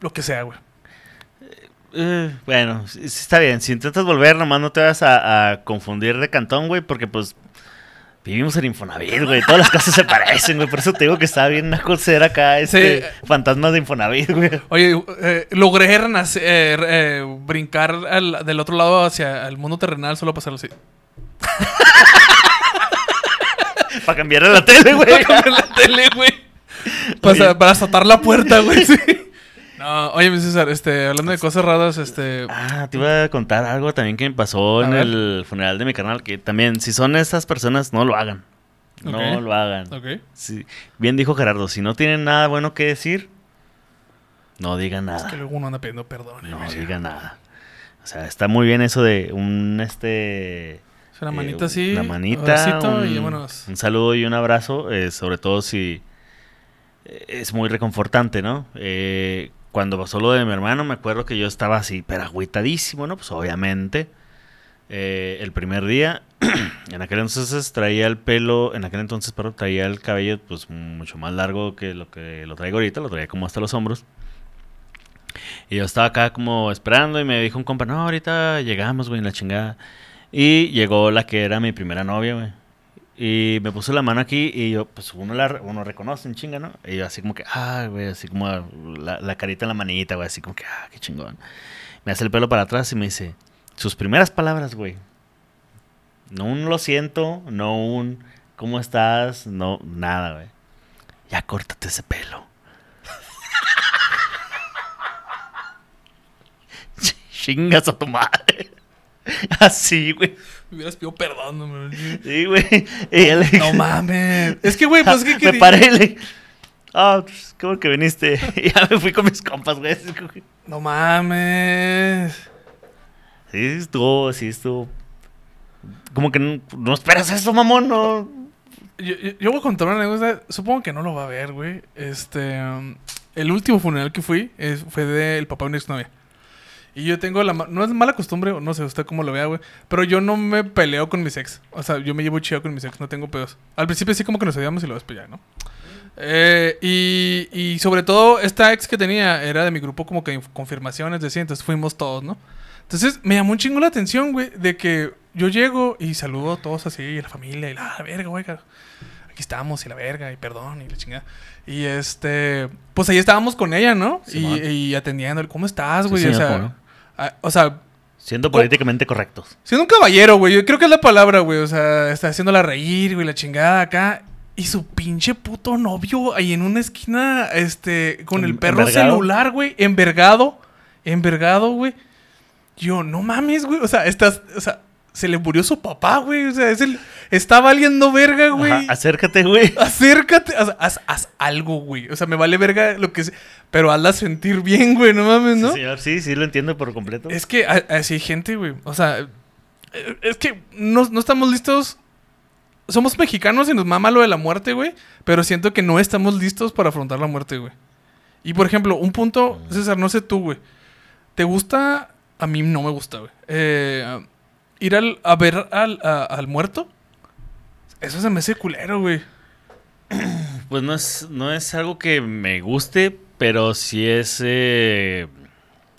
Lo que sea, güey. Eh, bueno, está bien. Si intentas volver, nomás no te vas a, a confundir de cantón, güey, porque pues vivimos en Infonavit, güey. Todas las casas se parecen, güey. Por eso te digo que está bien una ser acá, este, Sí. fantasmas de Infonavit, güey. Oye, eh, logré renacer, eh, eh, brincar al- del otro lado hacia el mundo terrenal solo para hacerlo así. [laughs] Para cambiar la tele, güey. Para cambiar la tele, güey. Para, para azotar la puerta, güey. sí. [laughs] No, oye, mi César, este, hablando de cosas raras, este. Ah, te iba a contar algo también que me pasó A en ver. el funeral de mi canal, que también, si son estas personas, no lo hagan. No lo hagan. Ok. Sí, Bien dijo Gerardo, si no tienen nada bueno que decir, no digan Es nada. que luego uno anda pidiendo perdón. No digan nada. O sea, está muy bien eso de un este Es Una eh, manita así. una manita, abracito un, y vámonos. un saludo y un abrazo, eh, sobre todo si eh, es muy reconfortante, ¿no? Eh, cuando pasó lo de mi hermano, me acuerdo que yo estaba así, pero agüitadísimo, ¿no? Pues obviamente. eh, el primer día, [clears throat] en aquel entonces traía el pelo, en aquel entonces, perdón, traía el cabello pues mucho más largo que lo que lo traigo ahorita, lo traía como hasta los hombros. Y yo estaba acá como esperando y me dijo un compa, no, ahorita llegamos, güey, en la chingada. Y llegó la que era mi primera novia, güey. Y me puso la mano aquí y yo, pues uno la uno reconoce en chinga, ¿no? Y yo así como que, ah, güey, así como la, la carita en la manita, güey, así como que, ah, qué chingón. Me hace el pelo para atrás y me dice, sus primeras palabras, güey. No un lo siento, no un ¿cómo estás? No, nada, güey. Ya córtate ese pelo. [laughs] Chingas a tu madre. [laughs] Así, güey. Me hubieras pedido perdón, no Sí, güey. Le No mames. Es que, güey, pues es [laughs] que. me paré le Ah, pues, qué bueno que viniste. [laughs] Ya me fui con mis compas, güey. No mames. Sí, estuvo, sí, estuvo. Como que no, no esperas eso, mamón, no. Yo, yo- yo voy a contar una anécdota. Supongo que no lo va a ver, güey. Este. um, el último funeral que fui es- fue del papá de una exnovia. Y yo tengo la. No es mala costumbre, no sé usted cómo lo vea, güey. Pero yo no me peleo con mis ex. O sea, yo me llevo chido con mis ex, no tengo pedos. Al principio sí, como que nos odiamos y luego después ¿no? Eh, y, y sobre todo, esta ex que tenía era de mi grupo, como que confirmaciones, decía, entonces fuimos todos, ¿no? Entonces me llamó un chingo la atención, güey, de que yo llego y saludo a todos así, y a la familia, y la, la verga, güey, aquí estamos, y la verga, y perdón, y la chingada. Y este, pues ahí estábamos con ella, ¿no? y, Simón. y atendiéndole, ¿cómo estás, Sí, güey? o señor, sea, ¿cómo no? o sea, Siendo políticamente correctos. Siendo un caballero, güey. Yo creo que es la palabra, güey. O sea, está haciéndola reír, güey, la chingada acá. Y su pinche puto novio ahí en una esquina, este, con el perro envergado. celular, güey. Envergado. Envergado, güey. Yo, no mames, güey. O sea, estás, o sea, se le murió su papá, güey. O sea, es el, está valiendo verga, güey. Ajá, acércate, güey. Acércate, haz, haz algo, güey. O sea, me vale verga lo que sea. Pero hazla sentir bien, güey, no mames, ¿no? Sí, señor, sí, sí, lo entiendo por completo. Es que así hay gente, güey. O sea, es que no, no estamos listos. Somos mexicanos y nos mama lo de la muerte, güey. Pero siento que no estamos listos para afrontar la muerte, güey. Y por ejemplo, un punto, César, no sé tú, güey. ¿Te gusta? A mí no me gusta, güey. Eh, ir al, a ver al, a- al muerto. Eso se me hace culero, güey. [clears throat] Pues no es, no es algo que me guste, pero si es, eh,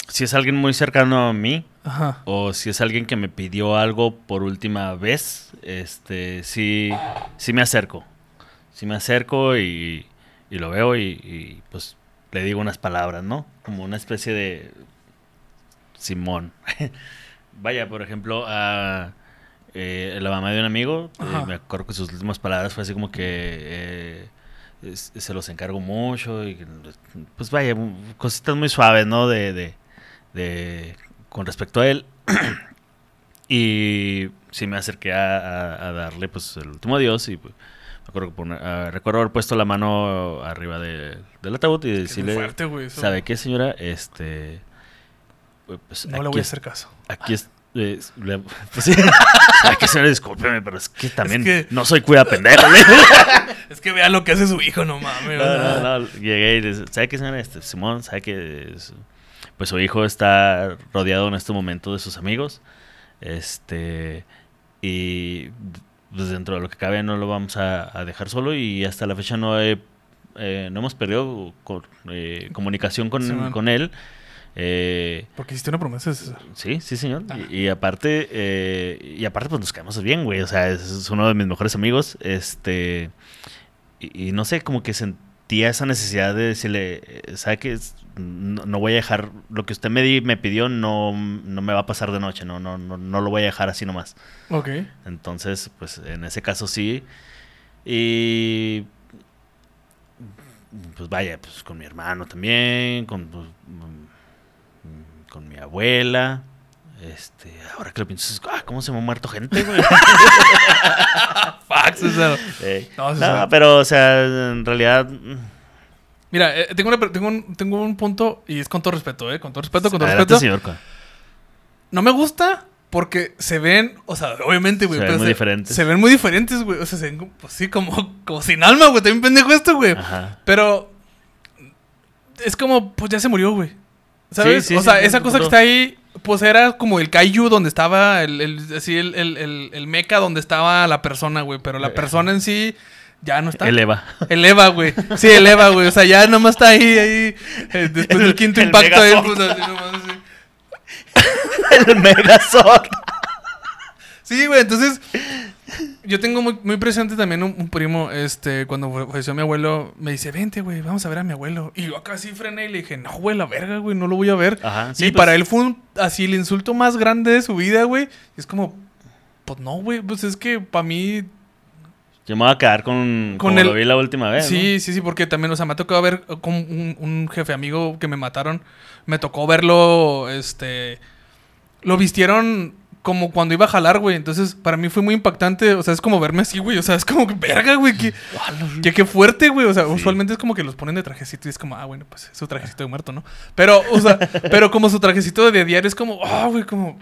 si es alguien muy cercano a mí, Ajá. o si es alguien que me pidió algo por última vez, este, sí, sí me acerco. Sí me acerco y, y lo veo y, y, pues le digo unas palabras, ¿no? Como una especie de Simón. [laughs] Vaya, por ejemplo, a eh, la mamá de un amigo, eh, me acuerdo que sus últimas palabras fue así como que eh, se los encargo mucho y pues vaya, cositas muy suaves, ¿no? De, de, de- con respecto a él. [clears throat] Y sí me acerqué a, a- a darle pues el último adiós y pues, me acuerdo que pone- ah, recuerdo haber puesto la mano arriba de- del ataúd y decirle, fuerte, güey. eso. ¿sabe qué señora? Este... Pues, No le voy a hacer caso. Aquí es. eh, le- [laughs] pues sí. Ay, que señora, discúlpeme, pero es que también que- no soy cuida pendejo. [laughs] Es que vea lo que hace su hijo, no mames. o No, sea. no, no, Llegué y le ¿sabe qué, señora? Este, Simón, ¿sabe que Pues su hijo está rodeado en este momento de sus amigos. Este. Y pues dentro de lo que cabe no lo vamos a, a dejar solo y hasta la fecha no he, eh, no hemos perdido eh, comunicación con, con él. Eh, Porque hiciste una promesa, César. Sí, sí, señor. Ah. Y, y aparte, eh, y aparte, pues nos quedamos bien, güey. O sea, es, es uno de mis mejores amigos. Este. Y, y no sé, como que sentía esa necesidad de decirle, eh, ¿sabe qué? No, no voy a dejar. Lo que usted me, di- me pidió no, no me va a pasar de noche. No, no, no, no lo voy a dejar así nomás. Ok. Entonces, pues en ese caso sí. Y. Pues vaya, pues con mi hermano también, con, pues, con mi abuela. Este, ahora que lo pienso, es, ah, ¿cómo se me ha muerto gente, güey? [laughs] Fuck, César. Eh, No, no, pero, o sea, en realidad. mm, Mira, eh, tengo, una tengo, un, tengo un punto y es con todo respeto, ¿eh? Con todo respeto, con todo adelante, respeto. señor. No me gusta porque se ven, o sea, obviamente, güey. Se ven muy diferentes. Se ven muy diferentes, güey. O sea, se ven, pues sí, como, como sin alma, güey. También pendejo esto, güey. Ajá. Pero es como, pues ya se murió, güey. ¿Sabes? Sí, sí, o sea, sí, esa cosa que está ahí, pues era como el kaiju donde estaba el, el- así el, el, el, el mecha donde estaba la persona, güey. Pero la persona en sí ya no está. Eleva. Eleva, güey. Sí, eleva, güey. O sea, ya nomás está ahí, ahí. eh, después del quinto el impacto, Megazord. pues, así nomás, así. [laughs] El Megazord. Sí, güey, entonces yo tengo muy, muy presente también un, un primo, este, cuando falleció mi abuelo, me dice, vente, güey, vamos a ver a mi abuelo. Y yo acá sí frené y le dije, no, güey, la verga, güey, no lo voy a ver. Ajá. Sí, y pues, para él fue un- así el insulto más grande de su vida, güey. Y es como, pues no, güey, pues es que para mí, Yo me voy a quedar con, Con como el- lo vi la última vez. sí, sí, sí, porque también, o sea, me ha tocado ver con un, un jefe amigo que me mataron, me tocó verlo, este, lo vistieron como cuando iba a jalar, güey. Entonces, para mí fue muy impactante. O sea, es como verme así, güey. O sea, es como que verga, güey. Que, que, que fuerte, güey. O sea, Sí. usualmente es como que los ponen de trajecito y es como, ah, bueno, pues es su trajecito de muerto, ¿no? Pero, o sea, [laughs] pero como su trajecito de diario es como, ah, güey, como.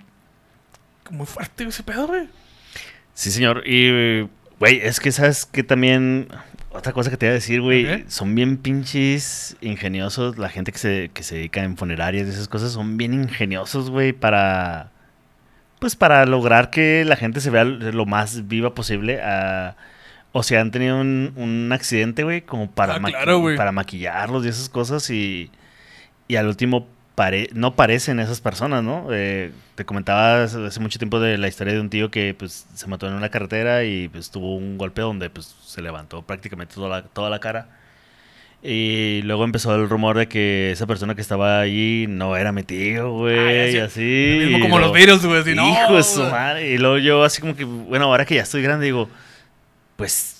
Muy fuerte ese pedo, güey. Sí, señor. Y, güey, es que sabes que también. Otra cosa que te iba a decir, güey. Son bien pinches ingeniosos. La gente que se, que se dedica en funerarias y esas cosas son bien ingeniosos, güey, para. Pues para lograr que la gente se vea lo más viva posible. ah, o sea, han tenido un, un accidente, güey, como para, Ah, maqui- claro, güey. para maquillarlos y esas cosas. Y, y al último pare- no parecen esas personas, ¿no? Eh, te comentaba hace hace mucho tiempo de la historia de un tío que pues se mató en una carretera y pues tuvo un golpe donde pues se levantó prácticamente toda la, toda la cara. Y luego empezó el rumor de que esa persona que estaba allí no era mi tío, güey, Ah, y así. Lo mismo y como lo- los virus, güey. No, Hijo de su madre. Y luego yo así como que, bueno, ahora que ya estoy grande, digo, pues,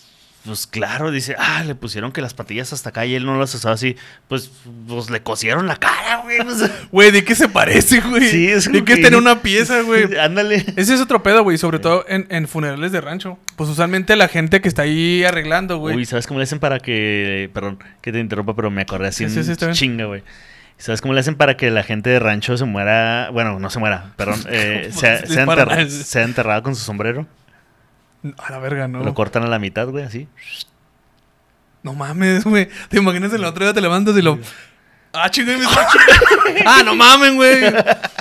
pues claro, dice, ah, le pusieron que las patillas hasta acá y él no las usaba así. Pues, pues le cosieron la cara, güey. pues. [laughs] Güey, ¿de qué se parece, güey? Sí, es ¿De qué que- tener una pieza, [laughs] güey? Ándale. Ese es otro pedo, güey. Sobre todo en, en funerales de rancho. Pues usualmente la gente que está ahí arreglando, güey. Uy, ¿sabes cómo le hacen para que. Perdón, que te interrumpa, pero me acordé así Sí, sí, sí, chinga, güey. ¿Sabes cómo le hacen para que la gente de rancho se muera? Bueno, no se muera, perdón. [laughs] eh, ¿Cómo sea, se sea, disparan? enterra- sea enterrado con su sombrero. A la verga, no. Lo cortan a la mitad, güey, así. No mames, güey. ¿Te imaginas el otro día te levantas y lo. Ah, chingue, me está [laughs] Ah, no mamen, güey.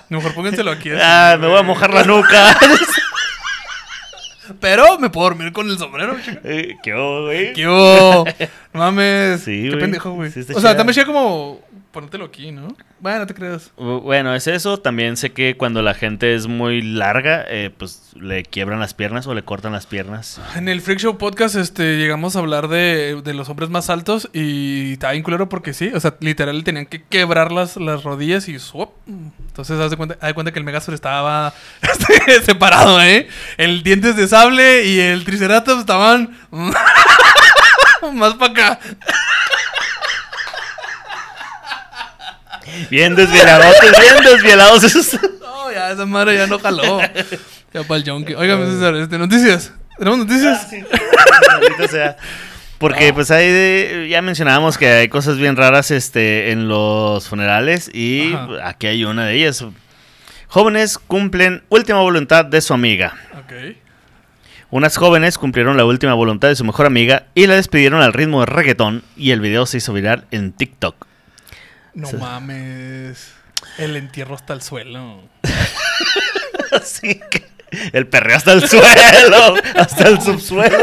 Mejor pónganselo aquí. así, Ah, me voy a mojar la nuca. [laughs] Pero me puedo dormir con el sombrero. Eh, ¿Qué hubo, güey? ¿Qué hubo? No mames. Sí, Qué pendejo, güey. Sí o sea, también sería como ponértelo aquí, ¿no? Bueno, no te creas. Bu- Bueno, es eso. También sé que cuando la gente es muy larga, eh, pues le quiebran las piernas o le cortan las piernas. En el Freak Show Podcast este, llegamos a hablar de, de los hombres más altos y estaba bien culero porque sí, o sea, literal tenían que quebrar las, las rodillas y ¡swap! Entonces, haz de cuenta, haz de cuenta que el Megazord estaba [laughs] separado, ¿eh? El dientes de sable y el Triceratops estaban [laughs] más para acá. Bien desvielados, bien desvielados esos. No, ya, esa madre ya no jaló. Ya para el junkie. Óigame, César, este, noticias. ¿Tenemos noticias? Ah, sí. Sea. Porque pues ahí de- ya mencionábamos que hay cosas bien raras este, en los funerales y Ajá. aquí hay una de ellas. Jóvenes cumplen última voluntad de su amiga. Ok. Unas jóvenes cumplieron la última voluntad de su mejor amiga y la despidieron al ritmo de reggaetón y el video se hizo viral en TikTok. No Sí. mames. El entierro hasta el suelo. [laughs] Así que el perreo hasta el suelo, hasta el subsuelo.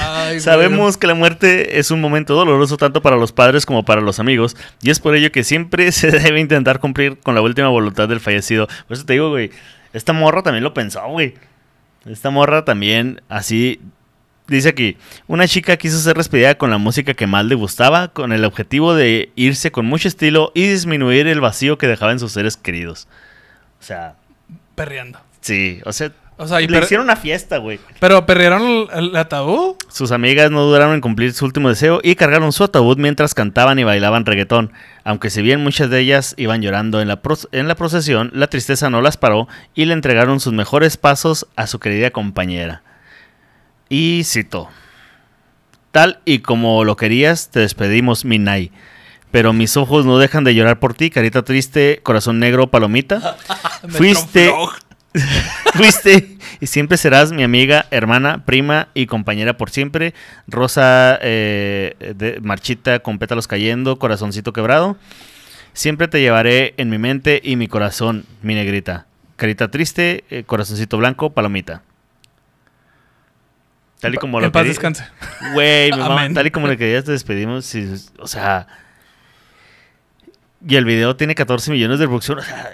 Ay. Sabemos que la muerte es un momento doloroso tanto para los padres como para los amigos y es por ello que siempre [laughs] se debe intentar cumplir con la última voluntad del fallecido. Por eso te digo, güey, esta morra también lo pensó, güey. Esta morra también así dice aquí, una chica quiso ser despedida con la música que más le gustaba con el objetivo de irse con mucho estilo y disminuir el vacío que dejaba en sus seres queridos. O sea, Perreando. sí, o sea, O sea, y le hicieron una fiesta, güey. pero perrearon el, el ataúd. Sus amigas no dudaron en cumplir su último deseo y cargaron su ataúd mientras cantaban y bailaban reggaetón. Aunque si bien muchas de ellas iban llorando en la, en la procesión, la tristeza no las paró y le entregaron sus mejores pasos a su querida compañera. Y cito, tal y como lo querías, te despedimos, Minai. Pero mis ojos no dejan de llorar por ti, carita triste, corazón negro, palomita. [laughs] Fuiste-. [laughs] Fuiste y siempre serás mi amiga, hermana, prima y compañera por siempre. Rosa eh, de marchita con pétalos cayendo, corazoncito quebrado. Siempre te llevaré en mi mente y mi corazón, mi negrita. Carita triste, eh, corazoncito blanco, palomita. [laughs] Tal y como En lo paz descanse. Güey, tal y como le querías, te despedimos. o sea. Y el video tiene 14 millones de reproducción. O sea,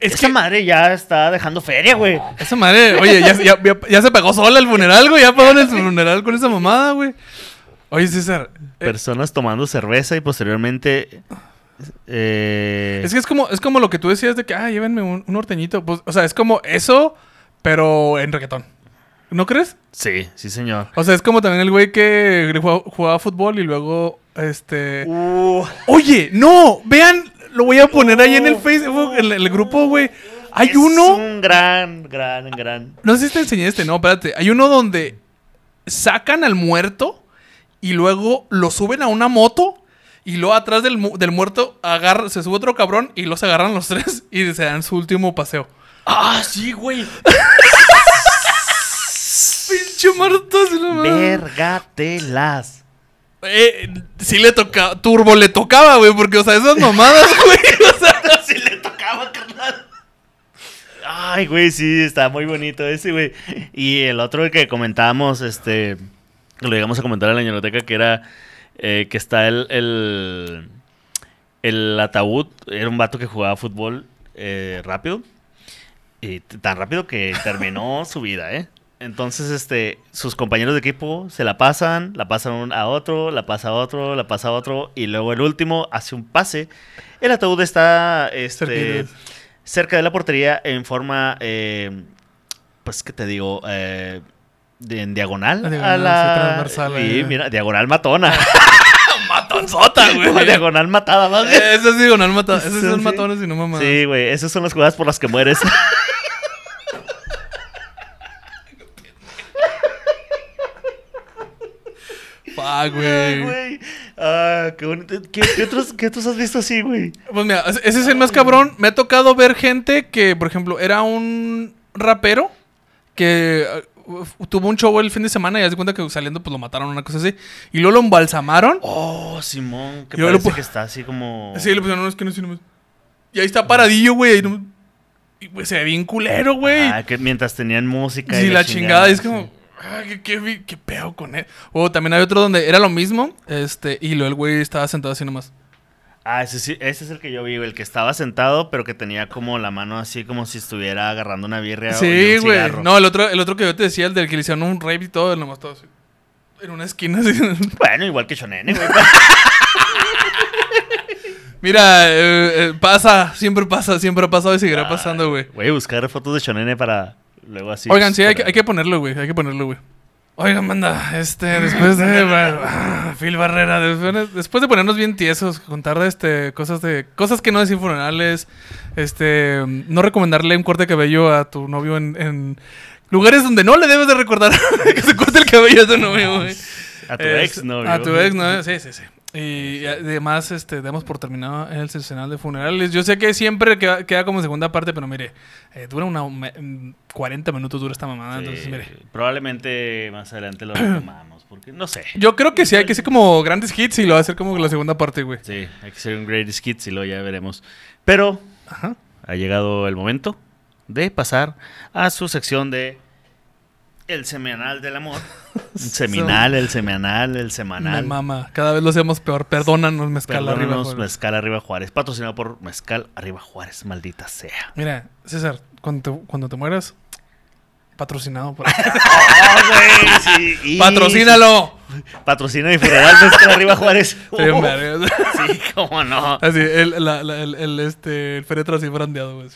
Es esa que- madre ya está dejando feria, güey. Esa madre, oye, ya, ya- ya- ya se pegó sola el funeral, güey. Ya pagó el funeral con esa mamada, güey. Oye, César. eh, Personas tomando cerveza y posteriormente. eh, es que es como, es como lo que tú decías de que, ah, llévenme un, un norteñito. Pues, o sea, es como eso, pero en reggaetón. ¿No crees? Sí, sí, señor. O sea, es como también el güey que jugaba, jugaba fútbol y luego, este... Uh, Oye, no, vean, lo voy a poner ahí en el Facebook, en el grupo, güey. Hay es uno, Un gran, gran, gran. no sé si te enseñé este, no, espérate. Hay uno donde sacan al muerto y luego lo suben a una moto y luego atrás del, mu- del muerto agarra, se sube otro cabrón y los agarran los [laughs] tres y se dan su último paseo. Ah, sí, güey. [laughs] Pinche mames. Vergatelas. Eh, sí le tocaba, Turbo le tocaba, güey, porque, o sea, esas mamadas, [laughs] güey, o sea, Sí le tocaba, carnal. Ay, güey, sí, está muy bonito ese, güey. Y el otro que comentábamos, este, lo llegamos a comentar en la ñoroteca, que era eh, que está el, el, el ataúd, era un vato que jugaba fútbol eh, rápido. Y tan rápido que terminó [laughs] su vida, ¿eh? Entonces, este, sus compañeros de equipo se la pasan, la pasan a otro, la pasa a otro, la pasa a otro, y luego el último hace un pase. El ataúd está, este, cerca de la portería en forma, eh, pues, ¿qué te digo? Eh, de- en diagonal, La diagonal, a la... sí, transversal, y eh. mira, diagonal matona. [laughs] matonzota, güey. diagonal matada, más bien. Ese es diagonal mata, esos son sí. matones y no mamadas. Sí, güey, esas son las jugadas por las que mueres. [laughs] Fuck, güey. güey. Ah, qué bonito. ¿Qué, qué otros, ¿Qué otros has visto así, güey? Pues mira, ese es el más cabrón. Me ha tocado ver gente que, por ejemplo, era un rapero que uh, tuvo un show el fin de semana y haz de cuenta que saliendo pues lo mataron una cosa así. Y luego lo embalsamaron. Oh, Simón, que lo parece que está así como... Sí, le pusieron, no, es que no, sí, no. Y ahí está paradillo, güey. ahí no- Y pues se ve bien culero, güey. Ah, que mientras tenían música. Sí, y la chingada. y es sí. Ah, ¿qué, qué, qué pedo con él. O también hay otro donde era lo mismo. Este, y luego el güey estaba sentado así nomás. Ah, ese, sí, ese es el que yo vi, el que estaba sentado, pero que tenía como la mano así como si estuviera agarrando una birria o Sí, un güey. No, el otro, el otro que yo te decía, el del que le hicieron un rape y todo, nomás todo así. En una esquina así. [laughs] Bueno, igual que Shonene, güey. Mira, eh, eh, pasa, siempre pasa, siempre ha pasado y seguirá pasando, güey. Güey, buscar fotos de Shonene para luego así. Oigan, sí, hay que, hay que ponerlo, güey. Hay que ponerlo, güey. Oigan, manda, este, después de [laughs] ah, Phil Barrera, después, después de ponernos bien tiesos, contar este, cosas de, cosas que no decir funerales, este, no recomendarle un corte de cabello a tu novio en, en lugares donde no le debes de recordar [laughs] que se corte el cabello a tu novio, güey. A tu ex novio. A tu ex novio, sí, sí, sí. Y además, este, damos por terminado el sesional de funerales. Yo sé que siempre queda, queda como segunda parte, pero mire, eh, dura una, me- mm, 40 minutos dura esta mamada, Sí, entonces mire. Probablemente más adelante lo retomamos, porque no sé. Yo creo que sí, hay que hacer como grandes hits y lo va a hacer como la segunda parte, güey. Sí, hay que hacer un greatest hits y luego ya veremos. Pero Ajá. ha llegado el momento de pasar a su sección de El Semanal del Amor. [laughs] Seminal, el semanal, el Me semanal. mama. Cada vez lo hacemos peor. Perdónanos, mezcal arriba. Perdónanos, joder. Mezcal Arriba Juárez. Patrocinado por Mezcal Arriba Juárez, maldita sea. Mira, César, cuando te, cuando te mueras, patrocinado por... [laughs] ¡Oh, güey! Sí, y- ¡Patrocínalo! Patrocina mi funeral, Mezcal Arriba Juárez. [laughs] Uh, sí, cómo no. Así, el, la- la- el, el, este, el féretro así brandeado, güey.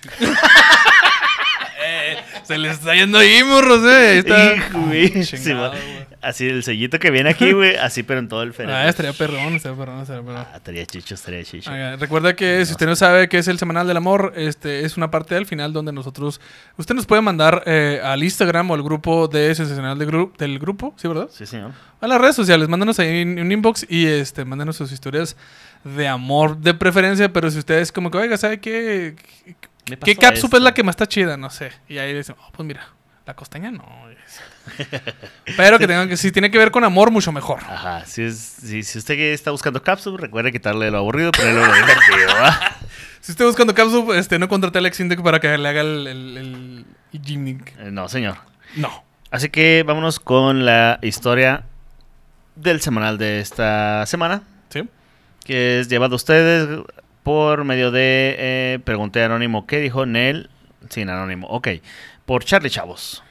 Se le está yendo ahí, morros, eh. Ahí está. Hijo, güey. Chingado, Sí. Así el sellito que viene aquí, güey. Así, pero en todo el féretro. Ah, estaría perrón, estaría perrón, estaría perrón. Ah, estaría chicho, estaría chicho. Recuerda que si usted no sabe qué es el Semanal del Amor, este es una parte del final donde nosotros... Usted nos puede mandar eh, al Instagram o al grupo de Sensacional de gru- del grupo, ¿sí, verdad? Sí, señor. A las redes sociales, mándanos ahí un, un inbox y este, mándanos sus historias de amor de preferencia, pero si ustedes como que, oiga, ¿sabe qué? Me ¿Qué pasó capsup esto. es la que más está chida? No sé. Y ahí dicen, oh, pues mira, la costeña no. Pero que tengan que, si tiene que ver con amor, mucho mejor. Ajá, si, es, si, si usted está buscando cápsula, recuerde quitarle lo aburrido, ponerle lo divertido. [laughs] Si esté buscando capsup, este, no contrate a Alex Intec para que le haga el, el. Eh, No, señor. No. Así que vámonos con la historia del semanal de esta semana, ¿Sí? que es llevado a ustedes por medio de eh, Pregunté Anónimo. ¿Qué dijo Nel? Sin Anónimo. Ok. Por Charlie Chavos.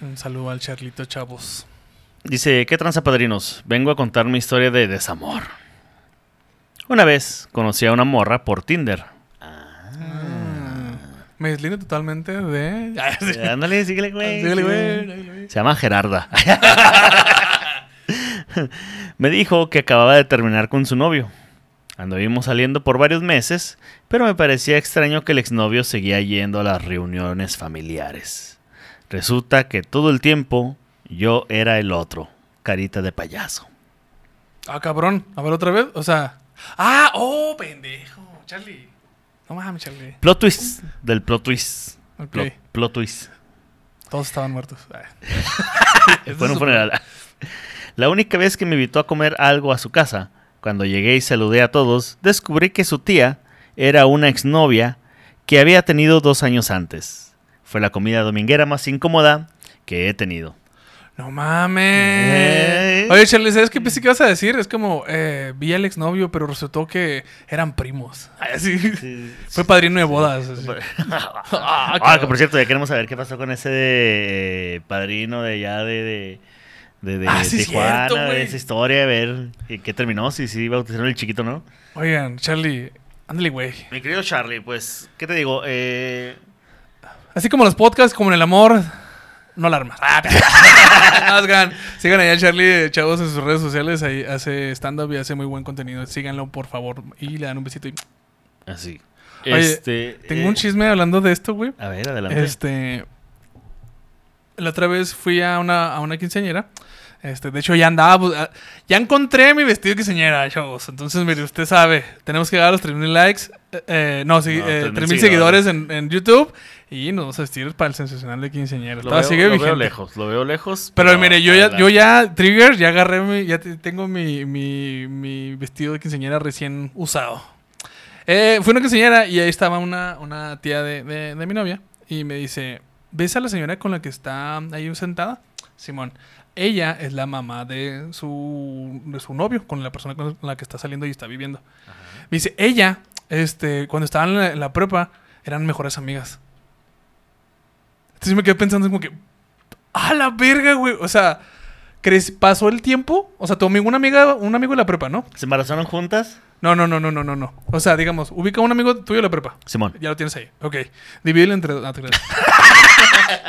Un saludo al Charlito Chavos. Dice, ¿qué tranza padrinos? Vengo a contar mi historia de desamor. Una vez conocí a una morra por Tinder. Me deslindo totalmente de. [laughs] Ah, Ándale, síguele, güey. Síguele. síguele, güey. Se llama Gerarda. [laughs] Me dijo que acababa de terminar con su novio. Anduvimos saliendo por varios meses, pero me parecía extraño que el exnovio seguía yendo a las reuniones familiares. Resulta que todo el tiempo yo era el otro, carita de payaso. Ah, cabrón. A ver otra vez. O sea. Ah, oh, pendejo. Charlie. No mames, Charlie. Plot twist del plot twist. Plot, plot twist. Todos estaban muertos. Ah. [laughs] Fue un funeral. La única vez que me invitó a comer algo a su casa, cuando llegué y saludé a todos, descubrí que su tía era una exnovia que había tenido dos años antes. Fue la comida dominguera más incómoda que he tenido. No mames. Eh. Oye, Charlie, ¿sabes qué pensé que ibas a decir? Es como, eh, vi al exnovio, pero resultó que eran primos. [laughs] Así. Fue padrino de bodas. Ah, que por cierto, ya queremos saber qué pasó con ese de, eh, padrino de allá de, de, de, de Ah, sí, Tijuana, cierto, de esa historia, a ver en qué terminó, si sí bautizaron el chiquito, ¿no? Oigan, Charlie, ándale, güey. Mi querido Charlie, pues, ¿qué te digo? Eh, Así como los podcasts, como en el amor, no alarmas. Ah, [laughs] [laughs] no, sigan allá al Charlie, chavos, en sus redes sociales. Ahí hace stand-up y hace muy buen contenido. Síganlo, por favor. Y le dan un besito. y- así. Oye, este, Tengo eh, un chisme hablando de esto, güey. A ver, adelante. Este. La otra vez fui a una, a una quinceañera. Este, de hecho, ya andaba. ah, Ya encontré mi vestido de quinceañera, chavos. Entonces, mire, usted sabe. Tenemos que llegar a los 3000 likes. eh, eh, no, sí, No, eh, 3,000 3000 seguidores en, en YouTube. Y nos vamos a vestir para el sensacional de quinceañera. lo Todavía veo, sigue lo vigente. veo lejos, lo veo lejos. Pero mire, yo ya, yo ya, Trigger, ya agarré mi, ya te- tengo mi, mi, mi vestido de quinceañera recién usado. Eh, fui una quinceañera y ahí estaba una, una tía de, de- de mi novia y me dice, ¿ves a la señora con la que está ahí sentada? Simón, ella es la mamá de su, de su novio, con la persona con la que está saliendo y está viviendo. Me dice, ella, este, cuando estaban en la, en la prepa, eran mejores amigas. Entonces me quedé pensando como que, ¡a la verga, güey! O sea, pasó el tiempo. O sea, tu amigo, una amiga, un amigo de la prepa, ¿no? ¿Se embarazaron juntas? No, no, no, no, no, no, no. O sea, digamos, ubica a un amigo tuyo de la prepa. Simón. Ya lo tienes ahí. Ok. Divídelo entre. Ah. [laughs]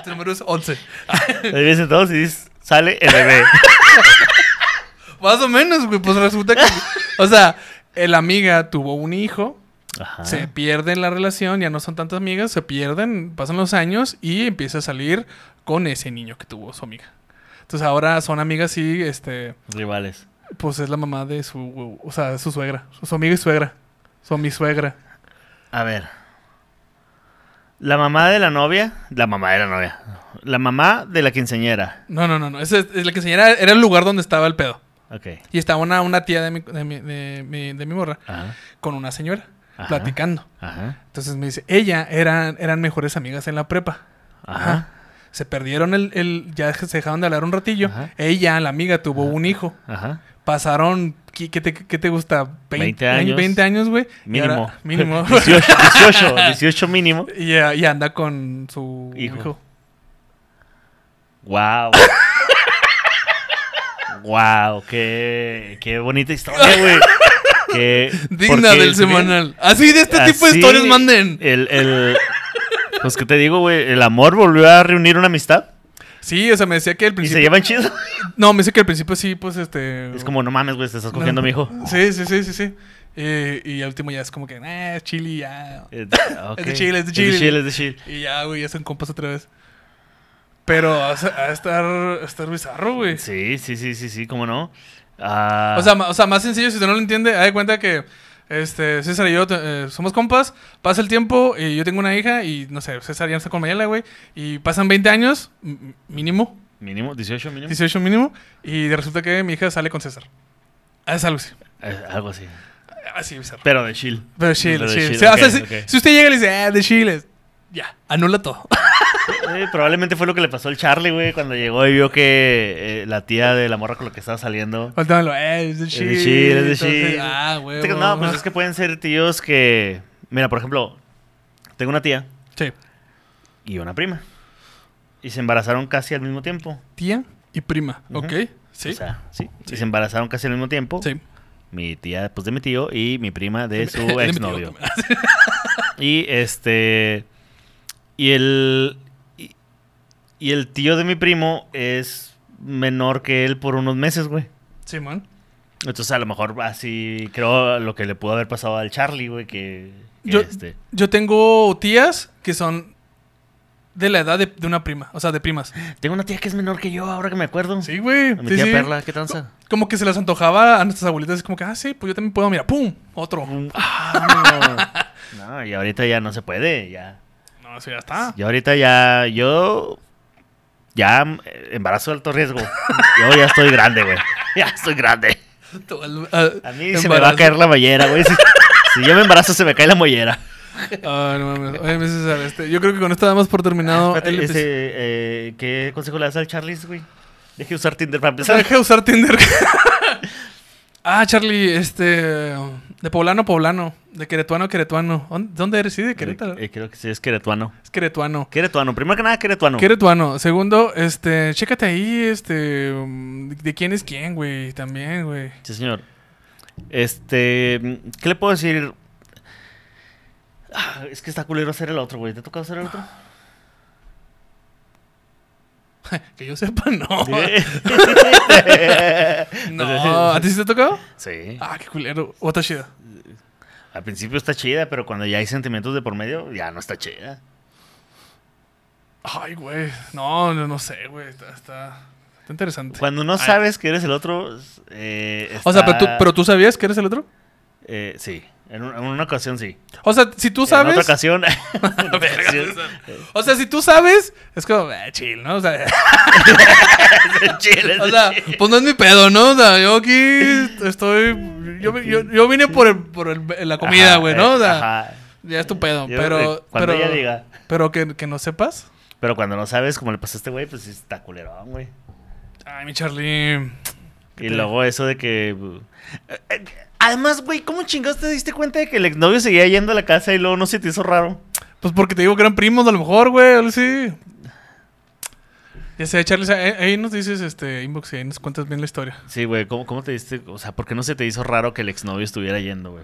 tu número es 11. [laughs] Ahí ves todos y dices, sale el bebé. [laughs] Más o menos, güey. Pues resulta que. o sea, la amiga tuvo un hijo. Ajá. Se pierden la relación, ya no son tantas amigas, se pierden, pasan los años y empieza a salir con ese niño que tuvo su amiga. Entonces ahora son amigas y este, Rivales. pues es la mamá de su, o sea, su suegra, su, su amiga y suegra, su mi suegra. A ver. La mamá de la novia. La mamá de la novia. La mamá de la quinceañera. No, no, no, no, ese es la que enseñara era el lugar donde estaba el pedo. Ok. Y estaba una, una tía de mi, de, mi, de, mi, de mi morra Ajá. con una señora Ajá. platicando. Ajá. Entonces me dice, ella eran, eran mejores amigas en la prepa. Ajá. Se perdieron el, el, ya se dejaron de hablar un ratillo. Ella, la amiga, tuvo un hijo. Ajá. Pasaron, ¿qué, qué te, qué te gusta? 20 años. 20 años, güey. Mínimo. ahora- mínimo. 18, 18, 18 mínimo. y, ya- y anda con su Hijo. hijo. Wow. wow, [laughs] qué, qué bonita historia, güey. [laughs] Qué- Digna porque- del semanal. Así de este tipo de así, historias manden. El, el, pues que te digo, güey, el amor volvió a reunir una amistad Sí, o sea, me decía que al y se principio. llevan chido. [laughs] No, me dice que al principio sí, pues este. Es como, no mames, güey, te estás cogiendo a mi hijo. Sí, sí, sí, sí, sí. Eh, y al último ya es como que, eh, chili, ya. [laughs] Es de Chile, es de Es Chile. de Chile, es de Chile. Y ya, güey, ya son compas otra vez. Pero a, a estar, a estar bizarro, güey. Sí, sí, sí, sí, sí, cómo no. Ah, O sea, ma- o sea, más sencillo, si usted no lo entiende, haz de cuenta que este, César y yo eh, somos compas, pasa el tiempo y yo tengo una hija y no sé, César ya está con Mayela, güey, y pasan 20 años, mínimo, mínimo, 18 mínimo. 18 mínimo, y resulta que mi hija sale con César. Ah, Es algo así. Algo así. Así, bizarro. Pero de chill. Pero Pero de Chile. Chile, O sea, ok, o sea, si, usted llega y le dice, ah, de Chile, ya, anula todo. [laughs] Eh, probablemente fue lo que le pasó al Charlie, güey, cuando llegó y vio que eh, la tía de la morra con la que estaba saliendo. Faltámelo, eh, es de Es Chile. de Chile, es de Chile. Ah, güey. No, pues es que pueden ser tíos que. Mira, por ejemplo, tengo una tía Sí. y una prima. Y se embarazaron casi al mismo tiempo. Tía y prima, Ujú. ¿ok? Sí. O sea, sí. Sí. Y se embarazaron casi al mismo tiempo. sí. Mi tía, pues de mi tío, y mi prima de su [laughs] exnovio. [laughs] Y este. Y el. Y, el tío de mi primo es menor que él por unos meses, güey. Simón. Entonces, a lo mejor así creo lo que le pudo haber pasado al Charlie, güey, que. que, Yo- este, Yo tengo tías que son de la edad de, de una prima, o sea, de primas. Tengo una tía que es menor que yo, ahora que me acuerdo. Sí, güey. A mi sí, tía sí. Perla, ¿qué tranza? Como que se les antojaba a nuestras abuelitas, es como que, ah, sí, pues yo también puedo, mira, ¡pum! Otro. Ah, [laughs] no. No, y ahorita ya no se puede, ya. No, eso ya está. Y ahorita ya, yo. Ya, eh, embarazo de alto riesgo. [laughs] Yo ya estoy grande, güey. [laughs] Ya estoy grande. Ah, A mí se me va a caer la mollera, güey. Si, si yo me embarazo, se me cae la mollera. Ah, no mames. Oye, mi César, este, yo creo que con esto damos por terminado Espérate, el ese, episodio. eh, ¿Qué consejo le das al Charlie, güey? Deje de usar Tinder para empezar. Deja de usar Tinder. [laughs] ah, Charlie, este. De poblano, poblano. De queretuano, queretuano. ¿Dónde- ¿Dónde eres? Sí, de Querétaro. Eh, creo que sí, es queretuano. Es queretuano. Queretuano. Primero que nada, queretuano. Queretuano. Segundo, este, chécate ahí, este, de quién es quién, güey, también, güey. Sí, señor. Este, ¿qué le puedo decir? Ah, es que está culero hacer el otro, güey. ¿Te ha tocado hacer el otro? [laughs] que yo sepa, no. [laughs] no, ¿a ti sí te ha tocado? Sí. Ah, qué culero. O está chida. Al principio está chida, pero cuando ya hay sentimientos de por medio, ya no está chida. Ay, güey. No, no, no sé, güey. Está, está, está interesante. Cuando no Ay. sabes que eres el otro, eh, O sea, pero tú, pero tú sabías que eres el otro. eh, sí. En, un- en una ocasión sí. O sea, si tú sabes. en otra ocasión. [laughs] [laughs] O sea, si tú sabes, es como, eh, chill, ¿no? O sea, [laughs] es chile, o sea, pues no es mi pedo, ¿no? O sea, yo aquí estoy. Yo, yo, yo vine por, el, por el- la comida, güey, ¿no? O eh, sea, ajá. ya es tu pedo. Yo, pero. eh, cuando pero, ella diga. Pero que, que no sepas. Pero cuando no sabes, como le pasó a este güey, pues está culerón, güey. Ay, mi Charlie. Y luego eso de que. Eh, eh, Además, güey, ¿cómo chingados te diste cuenta de que el exnovio seguía yendo a la casa y luego no se te hizo raro? Pues porque te digo que eran primos, a lo mejor, güey. algo así. Ya sé, Charlie, ahí, ahí nos dices, este, inbox y ahí nos cuentas bien la historia. Sí, güey, ¿cómo, ¿cómo te diste? O sea, ¿por qué no se te hizo raro que el exnovio estuviera yendo, güey?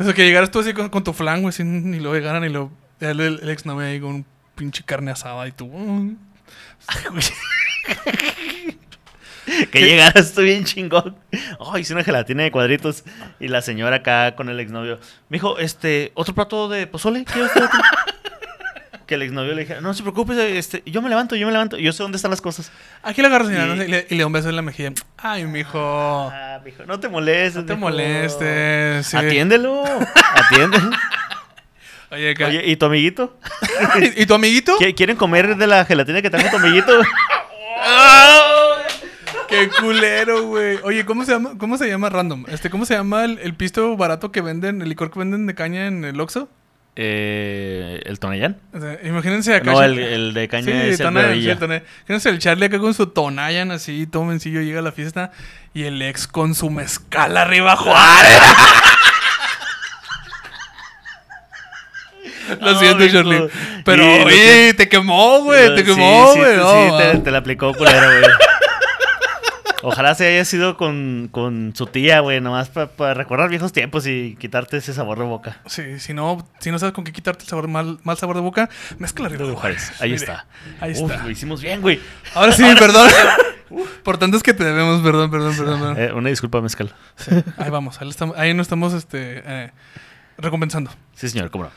O sea, que llegaras tú así con, con tu flan, güey, sin- y luego llegaran y lo. El, el, el ex novio ahí con un pinche carne asada y tú. mm. Ay, güey. [laughs] que llegaras tú bien chingón. Oh, hice una gelatina de cuadritos. Y la señora acá con el exnovio. Me dijo, este, otro plato de pozole. ¿Quiere usted otro?" [laughs] que el exnovio le dije, no se preocupe, este, yo me levanto, yo me levanto. Yo sé dónde están las cosas. Aquí lo agarro, señora, Y- y, le, y le da un beso en la mejilla. Ay, mijo. Ah, mijo, no te molestes. No te mijo. molestes. sí. Atiéndelo. Atiéndelo. [laughs] Oye, Oye, ¿y tu amiguito? ¿Y, tu amiguito? ¿Qui- ¿Quieren comer de la gelatina que trajo tu amiguito? Qué culero, güey. Oye, ¿cómo se llama? ¿Cómo se llama random? Este, ¿cómo se llama el, el pisto barato que venden, el licor que venden de caña en el Oxxo? eh, ¿El Tonayán? O sea, imagínense acá. No, el, el de caña Sí, es el sí, bebilla. el. Imagínense el Charlie acá con su Tonayan así, todo mencillo, llega a la fiesta y el ex con su mezcal arriba, Juárez. [laughs] Lo No, siento. Charlie. Pero, oye, te quemó, güey. Te Sí, quemó, sí, güey. sí, no, sí, te, te la aplicó culero, güey. Ojalá se haya sido con, con su tía, güey, nomás para recordar viejos tiempos y quitarte ese sabor de boca. Sí, si no, si no sabes con qué quitarte el sabor mal, mal sabor de boca, mezcla arriba. De Juárez. Ahí Mire, está. Ahí Uf, está. lo hicimos bien, güey. Ahora sí, perdón. [laughs] Por tanto es que te debemos, perdón, perdón, perdón. perdón. Eh, una disculpa, Mezcal. Ahí vamos, ahí, estamos, ahí nos estamos este, eh, recompensando. Sí, señor, cómo no.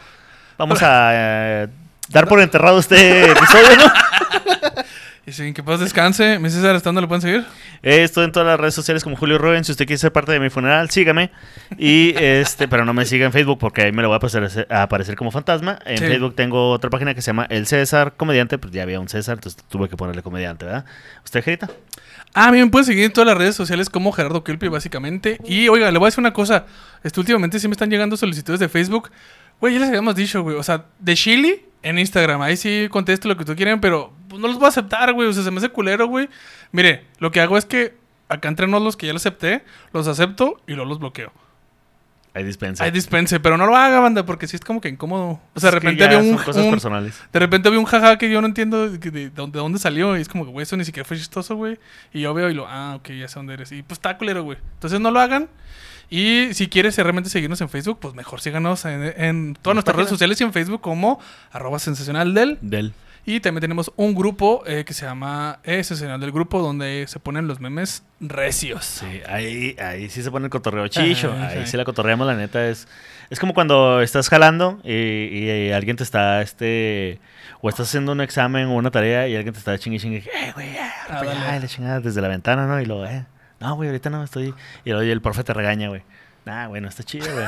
Vamos a eh, dar por enterrado este episodio, ¿no? [laughs] Y sin que paz descanse, mi César, ¿hasta dónde lo pueden seguir? Eh, Estoy en todas las redes sociales como Julio Rubén. Si usted quiere ser parte de mi funeral, sígame. Y este, pero no me siga en Facebook porque ahí me lo voy a aparecer, a aparecer como fantasma. En Sí. Facebook tengo otra página que se llama El César Comediante. Pues ya había un César, entonces tuve que ponerle comediante, ¿verdad? ¿Usted, Gerita? Ah, a mí me pueden seguir en todas las redes sociales como Gerardo Kelpi, básicamente. Y oiga, le voy a decir una cosa. Este, últimamente sí me están llegando solicitudes de Facebook. Güey, ya les habíamos dicho, güey. O sea, de Chile en Instagram. Ahí sí contesto lo que tú quieran, pero pues, no los voy a aceptar, güey. O sea, se me hace culero, güey. Mire, lo que hago es que acá entre los que ya los acepté, los acepto y luego los bloqueo. Ahí dispensa. Ahí dispense, pero no lo haga, banda, porque sí es como que incómodo. O sea, de repente había un, cosas un- personales. de repente había un jaja que yo no entiendo de, de- de dónde, de dónde salió. Y es como que, güey, eso ni siquiera fue chistoso, güey. Y yo veo y lo, ah, ok, ya sé dónde eres. Y pues está culero, güey. Entonces no lo hagan. Y si quieres realmente seguirnos en Facebook, pues mejor síganos en, en todas nuestras redes sociales y en Facebook como arroba sensacional del. Del. Y también tenemos un grupo eh, que se llama eh, Sensacional del Grupo, donde se ponen los memes recios. Sí, ahí, ahí sí se pone el cotorreo chicho. Ah, ahí sí. sí la cotorreamos, la neta. Es, es como cuando estás jalando y, y alguien te está, este... O estás haciendo un examen o una tarea y alguien te está chingue chingue. Eh, güey, eh, Ah, ahora para allá", dale. y la chingada desde la ventana, ¿no? Y luego, eh... No, güey, ahorita no estoy... Y luego el profe te regaña, güey. Nah, güey, no está chido, güey.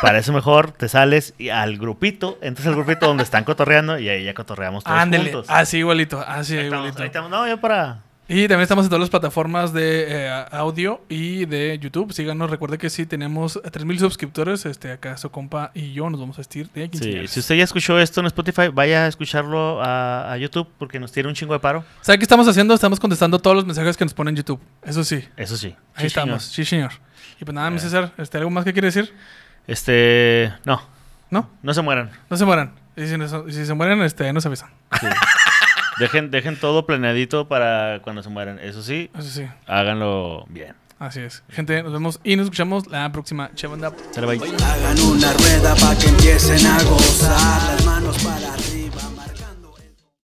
Para eso mejor te sales y al grupito, entras al grupito donde están cotorreando y ahí ya cotorreamos todos Ándele, juntos. así igualito, así Ahí estamos, igualito. ahí estamos. No, yo para... Y también estamos en todas las plataformas de eh, audio y de YouTube. Síganos, recuerde que sí tenemos 3000 suscriptores. Este, acá su compa y yo nos vamos a vestir de Sí, quinceañeras. si usted ya escuchó esto en Spotify, vaya a escucharlo a, a YouTube porque nos tiene un chingo de paro. ¿Sabe qué estamos haciendo? Estamos contestando todos los mensajes que nos ponen en YouTube. Eso sí, Eso sí. ahí Sí, estamos. Sí, señor. Y pues nada, mi Eh. César, este, ¿algo más que quiere decir? Este, no, ¿No? no se mueran. No se mueran. Y si, no- se mueren, este, nos avisan. Sí. [laughs] dejen, dejen todo planeadito para cuando se mueran. Eso sí, Eso sí, háganlo bien. así es. Gente, nos vemos y nos escuchamos la próxima. Che, banda. Hagan una rueda para que empiecen a gozar.